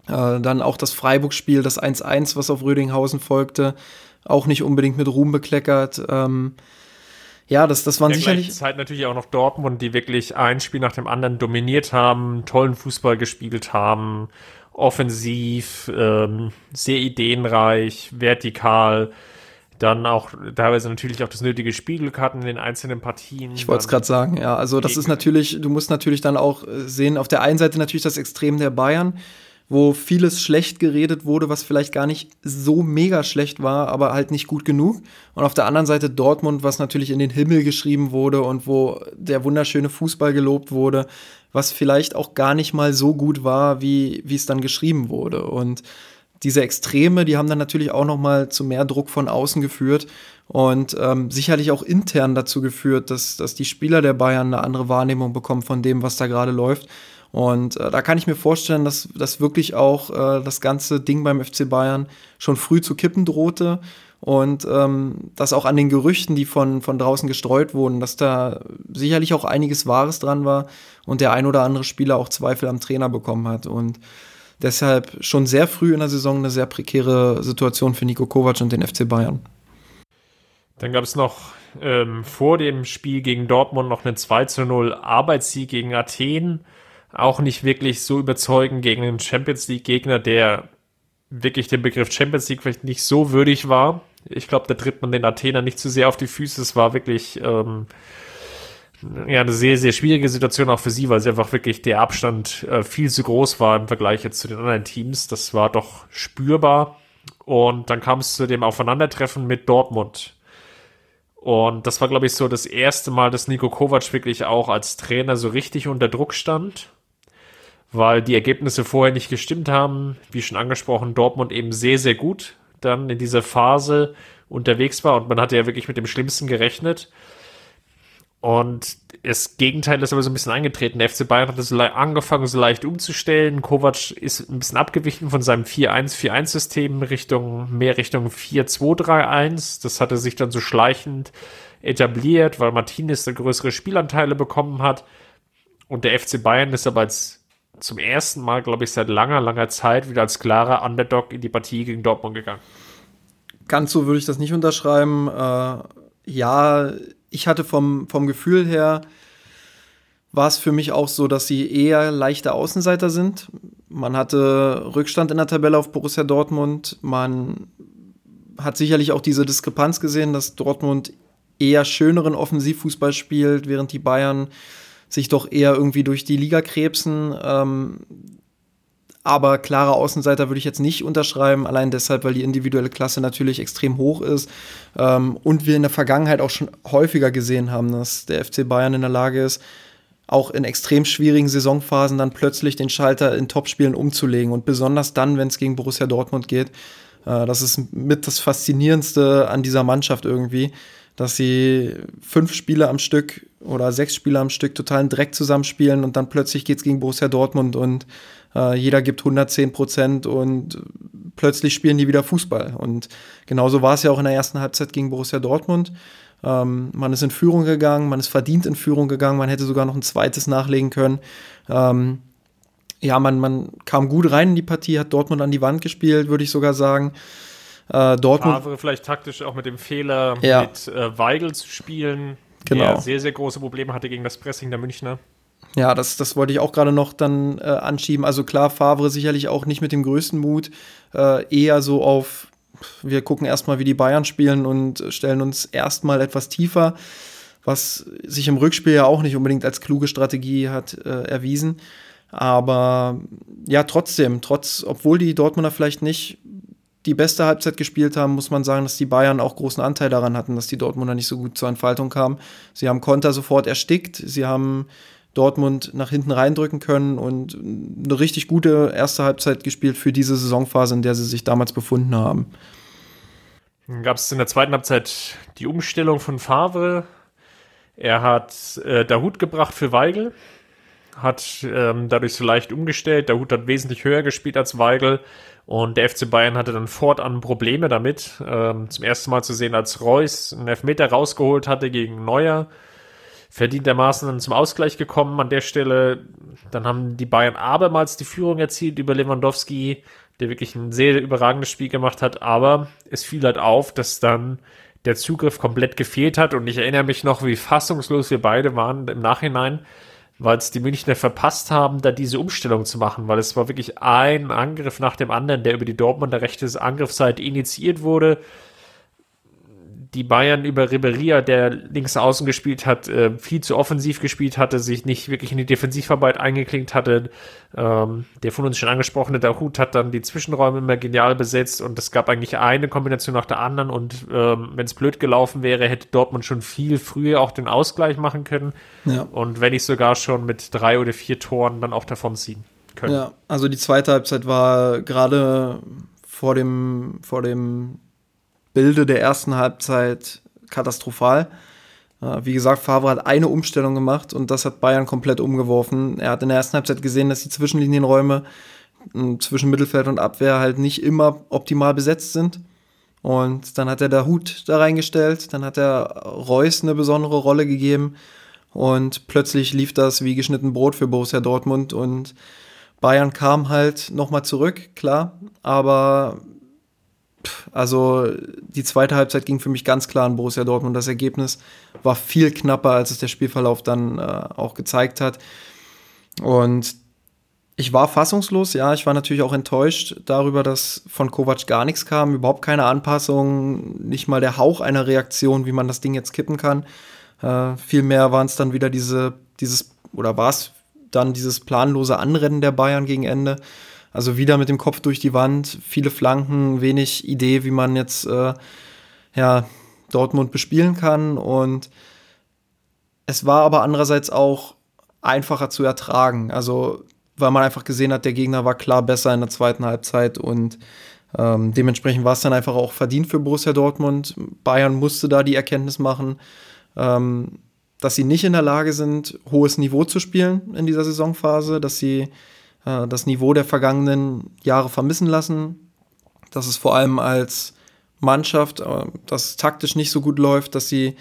Äh, dann auch das Freiburg-Spiel, das 1-1, was auf Rödinghausen folgte, auch nicht unbedingt mit Ruhm bekleckert. Ähm, ja, das, das waren ja, sicherlich. Zeit natürlich auch noch Dortmund, die wirklich ein Spiel nach dem anderen dominiert haben, tollen Fußball gespielt haben, offensiv, ähm, sehr ideenreich, vertikal dann auch teilweise natürlich auch das nötige Spiegelglück hatten in den einzelnen Partien. Ich wollte es gerade sagen, ja. Also das ist natürlich, du musst natürlich dann auch äh, sehen, auf der einen Seite natürlich das Extrem der Bayern, wo vieles schlecht geredet wurde, was vielleicht gar nicht so mega schlecht war, aber halt nicht gut genug. Und auf der anderen Seite Dortmund, was natürlich in den Himmel geschrieben wurde und wo der wunderschöne Fußball gelobt wurde, was vielleicht auch gar nicht mal so gut war, wie, es dann geschrieben wurde. Und diese Extreme, die haben dann natürlich auch noch mal zu mehr Druck von außen geführt und ähm, sicherlich auch intern dazu geführt, dass, dass die Spieler der Bayern eine andere Wahrnehmung bekommen von dem, was da gerade läuft. Und äh, da kann ich mir vorstellen, dass, dass wirklich auch äh, das ganze Ding beim FC Bayern schon früh zu kippen drohte. Und ähm, dass auch an den Gerüchten, die von, von draußen gestreut wurden, dass da sicherlich auch einiges Wahres dran war und der ein oder andere Spieler auch Zweifel am Trainer bekommen hat. Und deshalb schon sehr früh in der Saison eine sehr prekäre Situation für Nico Kovac und den FC Bayern. Dann gab es noch ähm, vor dem Spiel gegen Dortmund noch einen 2 zu 0 Arbeitssieg gegen Athen auch nicht wirklich so überzeugen gegen einen Champions League-Gegner, der wirklich dem Begriff Champions League vielleicht nicht so würdig war. Ich glaube, da tritt man den Athener nicht zu sehr auf die Füße. Es war wirklich ähm, ja, eine sehr, sehr schwierige Situation auch für sie, weil sie einfach wirklich der Abstand äh, viel zu groß war im Vergleich jetzt zu den anderen Teams. Das war doch spürbar. Und dann kam es zu dem Aufeinandertreffen mit Dortmund. Und das war, glaube ich, so das erste Mal, dass Nico Kovac wirklich auch als Trainer so richtig unter Druck stand, weil die Ergebnisse vorher nicht gestimmt haben. Wie schon angesprochen, Dortmund eben sehr, sehr gut dann in dieser Phase unterwegs war und man hatte ja wirklich mit dem Schlimmsten gerechnet. Und das Gegenteil ist aber so ein bisschen eingetreten. Der FC Bayern hat es angefangen, so leicht umzustellen. Kovac ist ein bisschen abgewichen von seinem 4-1-4-1-System Richtung, mehr Richtung 4-2-3-1. Das hatte sich dann so schleichend etabliert, weil Martinez da größere Spielanteile bekommen hat. Und der FC Bayern ist aber als zum ersten Mal, glaube ich, seit langer, langer Zeit wieder als klarer Underdog in die Partie gegen Dortmund gegangen. Ganz so würde ich das nicht unterschreiben. Äh, ja, ich hatte vom, vom Gefühl her, war es für mich auch so, dass sie eher leichte Außenseiter sind. Man hatte Rückstand in der Tabelle auf Borussia Dortmund. Man hat sicherlich auch diese Diskrepanz gesehen, dass Dortmund eher schöneren Offensivfußball spielt, während die Bayern sich doch eher irgendwie durch die Liga krebsen. Ähm, aber klare Außenseiter würde ich jetzt nicht unterschreiben, allein deshalb, weil die individuelle Klasse natürlich extrem hoch ist. Ähm, und wir in der Vergangenheit auch schon häufiger gesehen haben, dass der FC Bayern in der Lage ist, auch in extrem schwierigen Saisonphasen dann plötzlich den Schalter in Topspielen umzulegen. Und besonders dann, wenn es gegen Borussia Dortmund geht. Äh, das ist mit das Faszinierendste an dieser Mannschaft irgendwie, dass sie fünf Spiele am Stück oder sechs Spiele am Stück totalen Dreck zusammenspielen und dann plötzlich geht es gegen Borussia Dortmund und äh, jeder gibt 110 Prozent und plötzlich spielen die wieder Fußball. Und genauso war es ja auch in der ersten Halbzeit gegen Borussia Dortmund. Ähm, man ist in Führung gegangen, man ist verdient in Führung gegangen, man hätte sogar noch ein zweites nachlegen können. Ähm, ja, man, man kam gut rein in die Partie, hat Dortmund an die Wand gespielt, würde ich sogar sagen. Äh, Dortmund. Favre vielleicht taktisch auch mit dem Fehler, ja. mit äh, Weigel zu spielen, genau. der sehr, sehr große Probleme hatte gegen das Pressing der Münchner. Ja, das, das wollte ich auch gerade noch dann äh, anschieben. Also klar, Favre sicherlich auch nicht mit dem größten Mut, äh, eher so auf, wir gucken erstmal, wie die Bayern spielen und stellen uns erstmal etwas tiefer, was sich im Rückspiel ja auch nicht unbedingt als kluge Strategie hat äh, erwiesen. Aber ja, trotzdem, trotz, obwohl die Dortmunder vielleicht nicht die beste Halbzeit gespielt haben, muss man sagen, dass die Bayern auch großen Anteil daran hatten, dass die Dortmunder nicht so gut zur Entfaltung kamen. Sie haben Konter sofort erstickt, sie haben Dortmund nach hinten reindrücken können und eine richtig gute erste Halbzeit gespielt für diese Saisonphase, in der sie sich damals befunden haben. Gab es in der zweiten Halbzeit die Umstellung von Favre. Er hat äh, Hut gebracht für Weigel, hat ähm, dadurch so leicht umgestellt. Der Hut hat wesentlich höher gespielt als Weigel und der FC Bayern hatte dann fortan Probleme damit. Ähm, zum ersten Mal zu sehen, als Reus einen Elfmeter rausgeholt hatte gegen Neuer verdientermaßen dann zum Ausgleich gekommen an der Stelle. Dann haben die Bayern abermals die Führung erzielt über Lewandowski, der wirklich ein sehr überragendes Spiel gemacht hat. Aber es fiel halt auf, dass dann der Zugriff komplett gefehlt hat. Und ich erinnere mich noch, wie fassungslos wir beide waren im Nachhinein, weil es die Münchner verpasst haben, da diese Umstellung zu machen, weil es war wirklich ein Angriff nach dem anderen, der über die Dortmunder rechte Angriffsseite initiiert wurde die Bayern über Riberia, der links außen gespielt hat, äh, viel zu offensiv gespielt hatte, sich nicht wirklich in die Defensivarbeit eingeklinkt hatte. Ähm, der von uns schon angesprochene Dahut hat dann die Zwischenräume immer genial besetzt und es gab eigentlich eine Kombination nach der anderen und ähm, wenn es blöd gelaufen wäre, hätte Dortmund schon viel früher auch den Ausgleich machen können ja. und wenn nicht sogar schon mit drei oder vier Toren dann auch davon ziehen können. Ja, also die zweite Halbzeit war gerade vor dem, vor dem Bilde der ersten Halbzeit katastrophal. Äh, wie gesagt, Favre hat eine Umstellung gemacht und das hat Bayern komplett umgeworfen. Er hat in der ersten Halbzeit gesehen, dass die Zwischenlinienräume zwischen Mittelfeld und Abwehr halt nicht immer optimal besetzt sind. Und dann hat er da Hut da reingestellt, dann hat er Reus eine besondere Rolle gegeben und plötzlich lief das wie geschnitten Brot für Borussia Dortmund und Bayern kam halt nochmal zurück, klar, aber also die zweite Halbzeit ging für mich ganz klar an Borussia Dortmund. Das Ergebnis war viel knapper, als es der Spielverlauf dann äh, auch gezeigt hat. Und ich war fassungslos, ja, ich war natürlich auch enttäuscht darüber, dass von Kovac gar nichts kam, überhaupt keine Anpassung, nicht mal der Hauch einer Reaktion, wie man das Ding jetzt kippen kann. Äh, vielmehr waren es dann wieder diese, dieses, oder war es dann dieses planlose Anrennen der Bayern gegen Ende. Also wieder mit dem Kopf durch die Wand, viele Flanken, wenig Idee, wie man jetzt äh, ja, Dortmund bespielen kann. Und es war aber andererseits auch einfacher zu ertragen. Also weil man einfach gesehen hat, der Gegner war klar besser in der zweiten Halbzeit und ähm, dementsprechend war es dann einfach auch verdient für Borussia Dortmund. Bayern musste da die Erkenntnis machen, ähm, dass sie nicht in der Lage sind, hohes Niveau zu spielen in dieser Saisonphase, dass sie äh, das Niveau der vergangenen Jahre vermissen lassen, dass es vor allem als Mannschaft, äh, das taktisch nicht so gut läuft, dass sie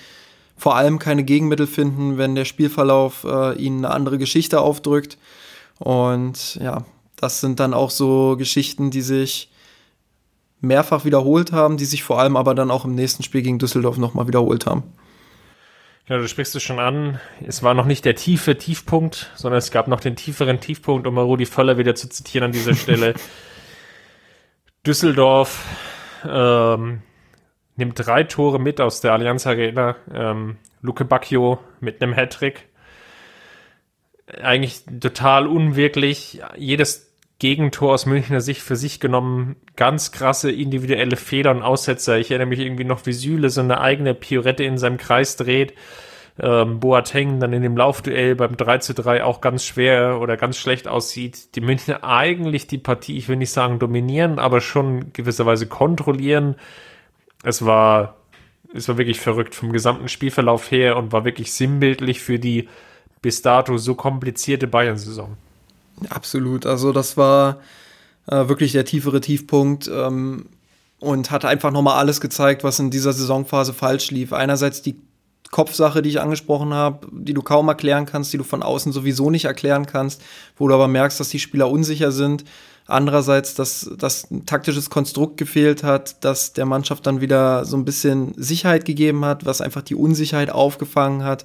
vor allem keine Gegenmittel finden, wenn der Spielverlauf äh, ihnen eine andere Geschichte aufdrückt. Und ja, das sind dann auch so Geschichten, die sich mehrfach wiederholt haben, die sich vor allem aber dann auch im nächsten Spiel gegen Düsseldorf nochmal wiederholt haben. Ja, du sprichst es schon an. Es war noch nicht der tiefe Tiefpunkt, sondern es gab noch den tieferen Tiefpunkt, um mal Rudi Völler wieder zu zitieren an dieser Stelle. Düsseldorf ähm, nimmt drei Tore mit aus der Allianz Arena. Ähm, Luke Bacchio mit einem Hattrick. Eigentlich total unwirklich. Jedes Gegentor aus Münchner Sicht für sich genommen. Ganz krasse individuelle Fehler und Aussetzer. Ich erinnere mich irgendwie noch, wie Süle so eine eigene Piorette in seinem Kreis dreht. Ähm, Boateng dann in dem Laufduell beim 3 zu 3 auch ganz schwer oder ganz schlecht aussieht. Die Münchner eigentlich die Partie, ich will nicht sagen dominieren, aber schon gewisserweise kontrollieren. Es war, es war wirklich verrückt vom gesamten Spielverlauf her und war wirklich sinnbildlich für die bis dato so komplizierte Bayern-Saison. Absolut. Also das war äh, wirklich der tiefere Tiefpunkt ähm, und hat einfach nochmal alles gezeigt, was in dieser Saisonphase falsch lief. Einerseits die Kopfsache, die ich angesprochen habe, die du kaum erklären kannst, die du von außen sowieso nicht erklären kannst, wo du aber merkst, dass die Spieler unsicher sind. Andererseits, dass das ein taktisches Konstrukt gefehlt hat, dass der Mannschaft dann wieder so ein bisschen Sicherheit gegeben hat, was einfach die Unsicherheit aufgefangen hat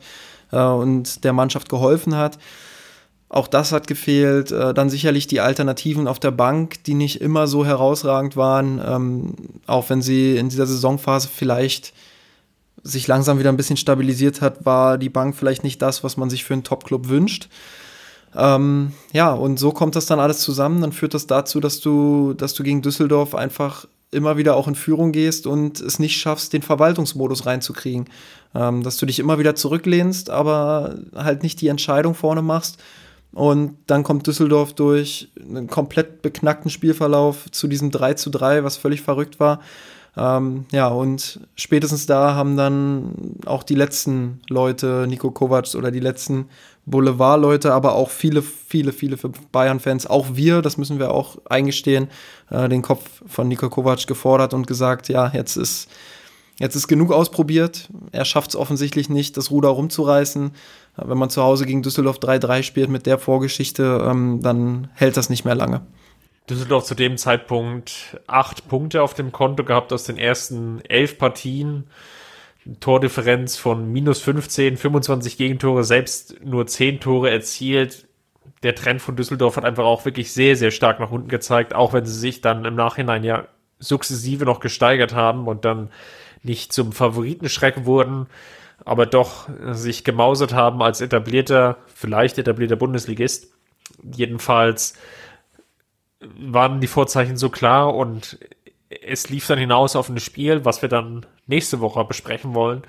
äh, und der Mannschaft geholfen hat. Auch das hat gefehlt. Äh, dann sicherlich die Alternativen auf der Bank, die nicht immer so herausragend waren, ähm, auch wenn sie in dieser Saisonphase vielleicht sich langsam wieder ein bisschen stabilisiert hat, war die Bank vielleicht nicht das, was man sich für einen Top-Club wünscht. Ähm, ja, und so kommt das dann alles zusammen. Dann führt das dazu, dass du, dass du gegen Düsseldorf einfach immer wieder auch in Führung gehst und es nicht schaffst, den Verwaltungsmodus reinzukriegen. Ähm, dass du dich immer wieder zurücklehnst, aber halt nicht die Entscheidung vorne machst und dann kommt Düsseldorf durch einen komplett beknackten Spielverlauf zu diesem 3 zu 3, was völlig verrückt war. Ähm, ja, und spätestens da haben dann auch die letzten Leute, Nico Kovac oder die letzten Boulevard-Leute, aber auch viele, viele, viele Bayern-Fans, auch wir, das müssen wir auch eingestehen, äh, den Kopf von Nico Kovac gefordert und gesagt, ja, jetzt ist, jetzt ist genug ausprobiert. Er schafft es offensichtlich nicht, das Ruder rumzureißen wenn man zu Hause gegen Düsseldorf 3-3 spielt mit der Vorgeschichte, ähm, dann hält das nicht mehr lange. Düsseldorf zu dem Zeitpunkt acht Punkte auf dem Konto gehabt aus den ersten elf Partien. Tordifferenz von minus 15, 25 Gegentore, selbst nur 10 Tore erzielt. Der Trend von Düsseldorf hat einfach auch wirklich sehr, sehr stark nach unten gezeigt, auch wenn sie sich dann im Nachhinein ja sukzessive noch gesteigert haben und dann nicht zum Favoritenschreck wurden aber doch sich gemausert haben als etablierter, vielleicht etablierter Bundesligist. Jedenfalls waren die Vorzeichen so klar und es lief dann hinaus auf ein Spiel, was wir dann nächste Woche besprechen wollen,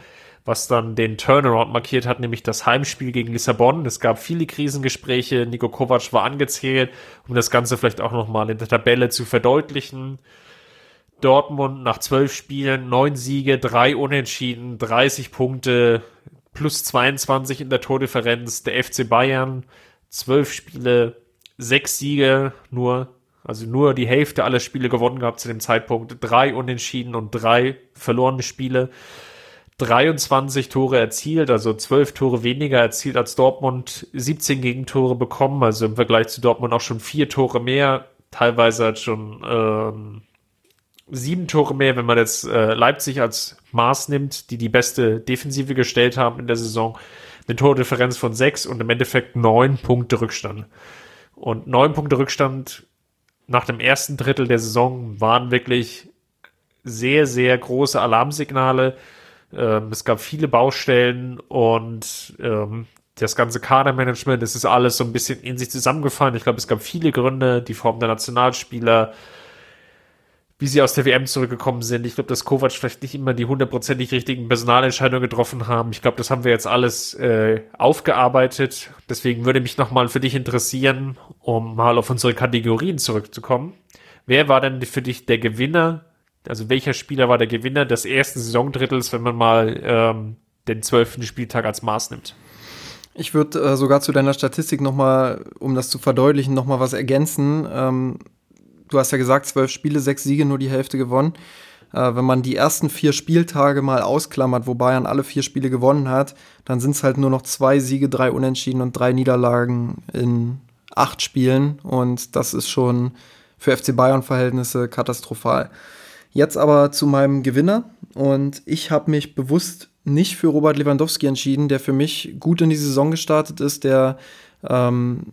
was dann den Turnaround markiert hat, nämlich das Heimspiel gegen Lissabon. Es gab viele Krisengespräche, Nico Kovac war angezählt, um das Ganze vielleicht auch nochmal in der Tabelle zu verdeutlichen. Dortmund nach zwölf Spielen, neun Siege, drei Unentschieden, 30 Punkte, plus 22 in der Tordifferenz. Der FC Bayern, zwölf Spiele, sechs Siege nur, also nur die Hälfte aller Spiele gewonnen gehabt zu dem Zeitpunkt, drei Unentschieden und drei verlorene Spiele. 23 Tore erzielt, also 12 Tore weniger erzielt als Dortmund, 17 Gegentore bekommen, also im Vergleich zu Dortmund auch schon vier Tore mehr, teilweise hat schon ähm, sieben Tore mehr, wenn man jetzt äh, Leipzig als Maß nimmt, die die beste Defensive gestellt haben in der Saison. Eine Tordifferenz von sechs und im Endeffekt neun Punkte Rückstand. Und neun Punkte Rückstand nach dem ersten Drittel der Saison waren wirklich sehr, sehr große Alarmsignale. Ähm, es gab viele Baustellen und ähm, das ganze Kadermanagement, es ist alles so ein bisschen in sich zusammengefallen. Ich glaube, es gab viele Gründe, die Form der Nationalspieler, wie sie aus der WM zurückgekommen sind. Ich glaube, dass Kovac vielleicht nicht immer die hundertprozentig richtigen Personalentscheidungen getroffen haben. Ich glaube, das haben wir jetzt alles äh, aufgearbeitet. Deswegen würde mich nochmal für dich interessieren, um mal auf unsere Kategorien zurückzukommen. Wer war denn für dich der Gewinner? Also welcher Spieler war der Gewinner des ersten Saisondrittels, wenn man mal ähm, den zwölften Spieltag als Maß nimmt? Ich würde äh, sogar zu deiner Statistik nochmal, um das zu verdeutlichen, nochmal was ergänzen. Ähm, du hast ja gesagt, zwölf Spiele, sechs Siege, nur die Hälfte gewonnen. Äh, wenn man die ersten vier Spieltage mal ausklammert, wo Bayern alle vier Spiele gewonnen hat, dann sind es halt nur noch zwei Siege, drei Unentschieden und drei Niederlagen in acht Spielen. Und das ist schon für FC Bayern-Verhältnisse katastrophal. Jetzt aber zu meinem Gewinner. Und ich habe mich bewusst nicht für Robert Lewandowski entschieden, der für mich gut in die Saison gestartet ist, der ähm,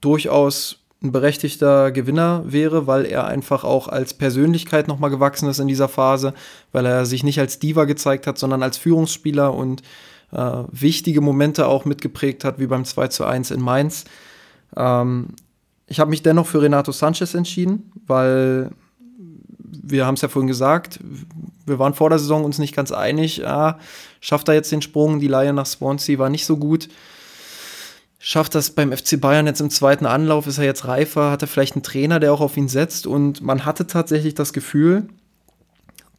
durchaus ein berechtigter Gewinner wäre, weil er einfach auch als Persönlichkeit nochmal gewachsen ist in dieser Phase, weil er sich nicht als Diva gezeigt hat, sondern als Führungsspieler und äh, wichtige Momente auch mitgeprägt hat, wie beim 2 zu 1 in Mainz. Ähm, ich habe mich dennoch für Renato Sanchez entschieden, weil wir haben es ja vorhin gesagt, wir waren vor der Saison uns nicht ganz einig. Ah, schafft er jetzt den Sprung? Die Laie nach Swansea war nicht so gut schafft das beim FC Bayern jetzt im zweiten Anlauf, ist er jetzt reifer, hat er vielleicht einen Trainer, der auch auf ihn setzt und man hatte tatsächlich das Gefühl,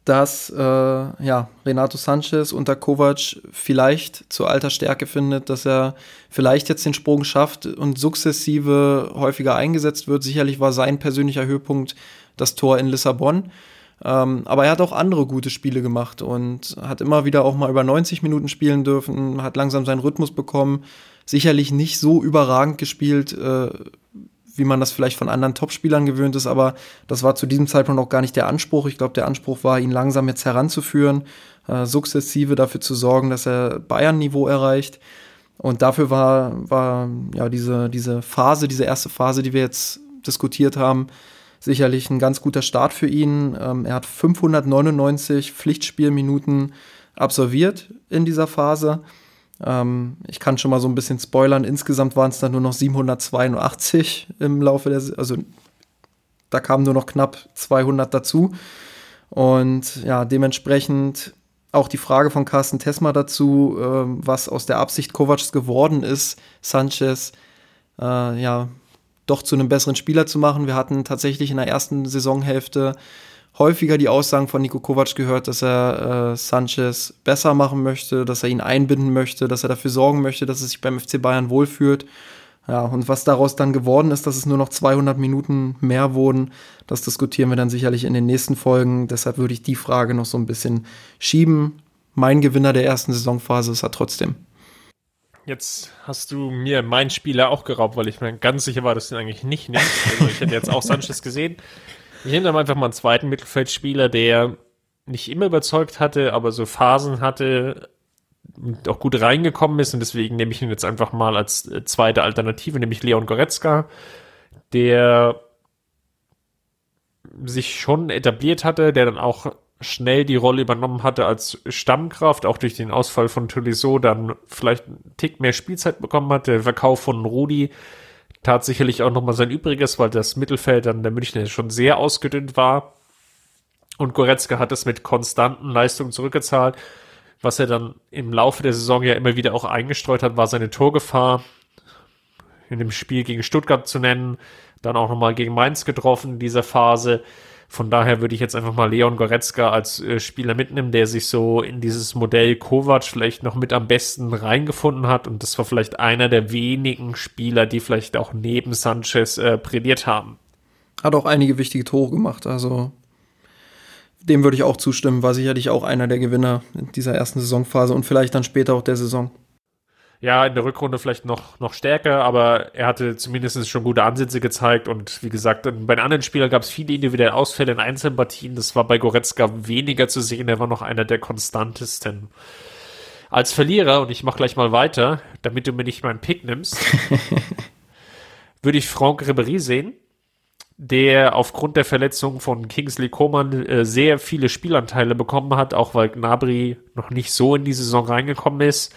dass äh, ja, Renato Sanchez unter Kovac vielleicht zur alter Stärke findet, dass er vielleicht jetzt den Sprung schafft und sukzessive häufiger eingesetzt wird. Sicherlich war sein persönlicher Höhepunkt das Tor in Lissabon. Ähm, aber er hat auch andere gute Spiele gemacht und hat immer wieder auch mal über 90 Minuten spielen dürfen, hat langsam seinen Rhythmus bekommen, sicherlich nicht so überragend gespielt, äh, wie man das vielleicht von anderen Topspielern gewöhnt ist, aber das war zu diesem Zeitpunkt auch gar nicht der Anspruch. Ich glaube, der Anspruch war, ihn langsam jetzt heranzuführen, äh, sukzessive dafür zu sorgen, dass er Bayern-Niveau erreicht. Und dafür war, war ja diese, diese Phase, diese erste Phase, die wir jetzt diskutiert haben, sicherlich ein ganz guter Start für ihn. Ähm, er hat 599 Pflichtspielminuten absolviert in dieser Phase. Ähm, ich kann schon mal so ein bisschen spoilern. Insgesamt waren es dann nur noch 782 im Laufe der, also da kamen nur noch knapp 200 dazu. Und ja, dementsprechend auch die Frage von Carsten Tesma dazu, äh, was aus der Absicht Kovacs geworden ist, Sanchez äh, ja doch zu einem besseren Spieler zu machen. Wir hatten tatsächlich in der ersten Saisonhälfte häufiger die Aussagen von Nico Kovac gehört, dass er äh, Sanchez besser machen möchte, dass er ihn einbinden möchte, dass er dafür sorgen möchte, dass er sich beim FC Bayern wohlfühlt. Ja, und was daraus dann geworden ist, dass es nur noch 200 Minuten mehr wurden, das diskutieren wir dann sicherlich in den nächsten Folgen. Deshalb würde ich die Frage noch so ein bisschen schieben. Mein Gewinner der ersten Saisonphase ist er trotzdem. Jetzt hast du mir meinen Spieler auch geraubt, weil ich mir ganz sicher war, dass du ihn eigentlich nicht nimmst. Also ich hätte jetzt auch Sanchez gesehen. Ich nehme dann einfach mal einen zweiten Mittelfeldspieler, der nicht immer überzeugt hatte, aber so Phasen hatte und auch gut reingekommen ist und deswegen nehme ich ihn jetzt einfach mal als äh, zweite Alternative, nämlich Leon Goretzka, der sich schon etabliert hatte, der dann auch schnell die Rolle übernommen hatte als Stammkraft, auch durch den Ausfall von Tolisso dann vielleicht einen Tick mehr Spielzeit bekommen hat, der Verkauf von Rudi tat sicherlich auch nochmal sein Übriges, weil das Mittelfeld dann der Münchner schon sehr ausgedünnt war. Und Goretzka hat es mit konstanten Leistungen zurückgezahlt. Was er dann im Laufe der Saison ja immer wieder auch eingestreut hat, war seine Torgefahr. In dem Spiel gegen Stuttgart zu nennen, dann auch nochmal gegen Mainz getroffen in dieser Phase. Von daher würde ich jetzt einfach mal Leon Goretzka als äh, Spieler mitnehmen, der sich so in dieses Modell Kovac vielleicht noch mit am besten reingefunden hat. Und das war vielleicht einer der wenigen Spieler, die vielleicht auch neben Sanchez äh, prädiert haben. Hat auch einige wichtige Tore gemacht. Also dem würde ich auch zustimmen. War sicherlich auch einer der Gewinner in dieser ersten Saisonphase und vielleicht dann später auch der Saison ja, in der Rückrunde vielleicht noch, noch stärker, aber er hatte zumindest schon gute Ansätze gezeigt und wie gesagt, bei den anderen Spielern gab es viele individuelle Ausfälle in Einzelpartien. Das war bei Goretzka weniger zu sehen, er war noch einer der konstantesten. Als Verlierer, und ich mach gleich mal weiter, damit du mir nicht meinen Pick nimmst, würde ich Franck Ribéry sehen, der aufgrund der Verletzung von Kingsley Coman äh, sehr viele Spielanteile bekommen hat, auch weil Gnabry noch nicht so in die Saison reingekommen ist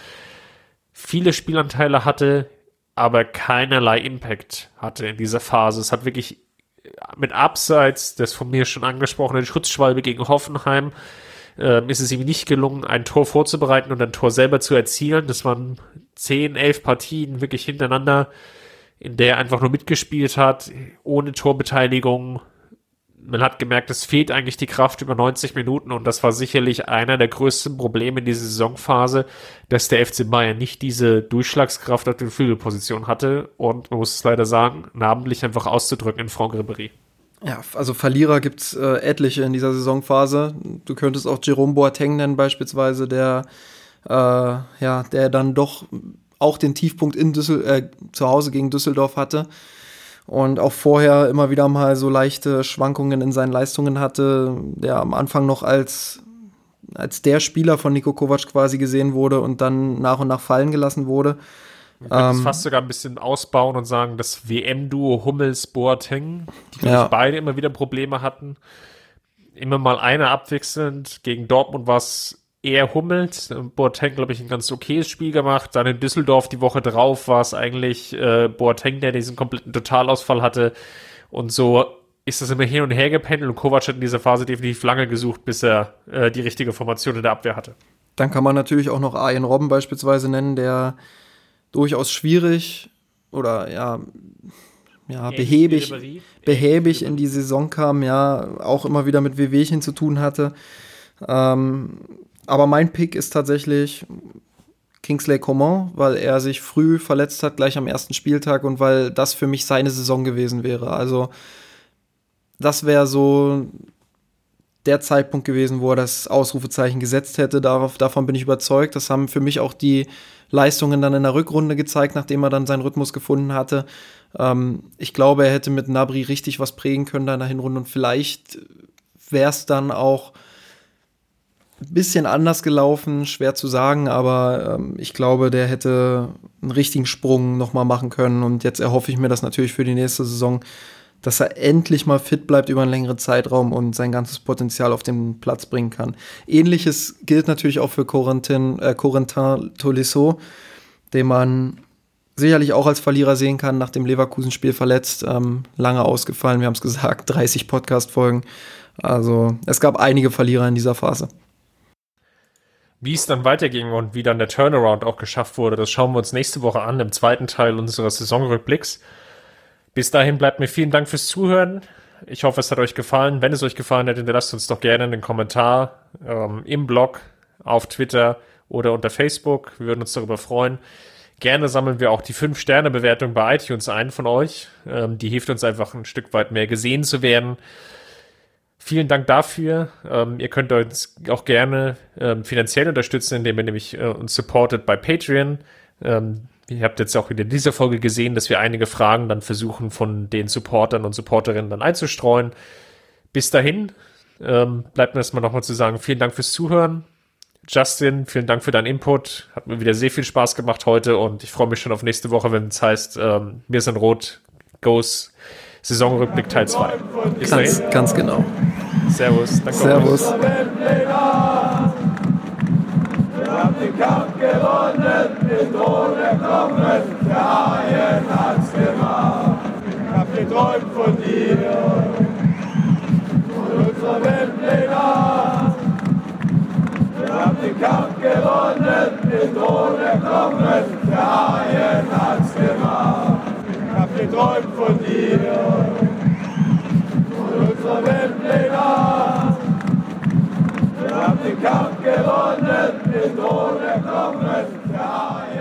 viele Spielanteile hatte, aber keinerlei Impact hatte in dieser Phase. Es hat wirklich mit Abseits des von mir schon angesprochenen Schutzschwalbe gegen Hoffenheim äh, ist es ihm nicht gelungen, ein Tor vorzubereiten und ein Tor selber zu erzielen. Das waren zehn, elf Partien wirklich hintereinander, in der er einfach nur mitgespielt hat, ohne Torbeteiligung, man hat gemerkt, es fehlt eigentlich die Kraft über 90 Minuten und das war sicherlich einer der größten Probleme in dieser Saisonphase, dass der FC Bayern nicht diese Durchschlagskraft auf den Flügelpositionen hatte und man muss es leider sagen, namentlich einfach auszudrücken in Franck Ribéry. Ja, also Verlierer gibt's äh, etliche in dieser Saisonphase. Du könntest auch Jerome Boateng nennen beispielsweise, der äh, ja, der dann doch auch den Tiefpunkt in Düssel äh, zu Hause gegen Düsseldorf hatte und auch vorher immer wieder mal so leichte Schwankungen in seinen Leistungen hatte, der am Anfang noch als, als der Spieler von Niko Kovac quasi gesehen wurde und dann nach und nach fallen gelassen wurde. Man könnte ähm, es fast sogar ein bisschen ausbauen und sagen, das WM-Duo Hummels-Boateng, die ja. beide immer wieder Probleme hatten. Immer mal einer abwechselnd. Gegen Dortmund war es eher hummelt. Boateng, glaube ich, ein ganz okayes Spiel gemacht. Dann in Düsseldorf die Woche drauf war es eigentlich äh, Boateng, der diesen kompletten Totalausfall hatte. Und so ist das immer hin und her gependelt und Kovac hat in dieser Phase definitiv lange gesucht, bis er äh, die richtige Formation in der Abwehr hatte. Dann kann man natürlich auch noch Arjen Robben beispielsweise nennen, der durchaus schwierig oder ja, ja, behäbig, behäbig in die Saison kam, ja, auch immer wieder mit Wehwehchen zu tun hatte. Ähm, aber mein Pick ist tatsächlich Kingsley Coman, weil er sich früh verletzt hat, gleich am ersten Spieltag und weil das für mich seine Saison gewesen wäre. Also das wäre so der Zeitpunkt gewesen, wo er das Ausrufezeichen gesetzt hätte. Darauf, davon bin ich überzeugt. Das haben für mich auch die Leistungen dann in der Rückrunde gezeigt, nachdem er dann seinen Rhythmus gefunden hatte. Ähm, ich glaube, er hätte mit Nabri richtig was prägen können da in der Hinrunde und vielleicht wäre es dann auch bisschen anders gelaufen, schwer zu sagen, aber ähm, ich glaube, der hätte einen richtigen Sprung nochmal machen können. Und jetzt erhoffe ich mir das natürlich für die nächste Saison, dass er endlich mal fit bleibt über einen längeren Zeitraum und sein ganzes Potenzial auf den Platz bringen kann. Ähnliches gilt natürlich auch für Corentin, äh, Corentin Tolisso, den man sicherlich auch als Verlierer sehen kann, nach dem Leverkusen-Spiel verletzt, ähm, lange ausgefallen, wir haben es gesagt, 30 Podcast-Folgen. Also es gab einige Verlierer in dieser Phase. Wie es dann weiterging und wie dann der Turnaround auch geschafft wurde, das schauen wir uns nächste Woche an im zweiten Teil unseres Saisonrückblicks. Bis dahin bleibt mir vielen Dank fürs Zuhören. Ich hoffe, es hat euch gefallen. Wenn es euch gefallen hat, hinterlasst uns doch gerne einen Kommentar ähm, im Blog, auf Twitter oder unter Facebook. Wir würden uns darüber freuen. Gerne sammeln wir auch die 5-Sterne-Bewertung bei iTunes ein von euch. Ähm, die hilft uns einfach ein Stück weit mehr gesehen zu werden. Vielen Dank dafür. Ähm, ihr könnt uns auch gerne ähm, finanziell unterstützen, indem ihr nämlich äh, uns supportet bei Patreon. Ähm, ihr habt jetzt auch wieder in dieser Folge gesehen, dass wir einige Fragen dann versuchen von den Supportern und Supporterinnen dann einzustreuen. Bis dahin ähm, bleibt mir erstmal nochmal zu sagen, vielen Dank fürs Zuhören. Justin, vielen Dank für deinen Input. Hat mir wieder sehr viel Spaß gemacht heute und ich freue mich schon auf nächste Woche, wenn es heißt, ähm, wir sind rot, goes Saisonrückblick Teil 2. Ganz, ganz genau. Servus. Danke Servus. Wir haben den Kampf gewonnen, den Thron erkommen, der Haien hat's gemacht. Ich hab geträumt von dir, von unserer Weltpläne. Wir haben den Kampf gewonnen, den Thron erkommen, der Haien hat's gemacht. Ich hab geträumt von dir unserer Weltpläne. Wir haben den Kampf gewonnen, den Thron erkommen, der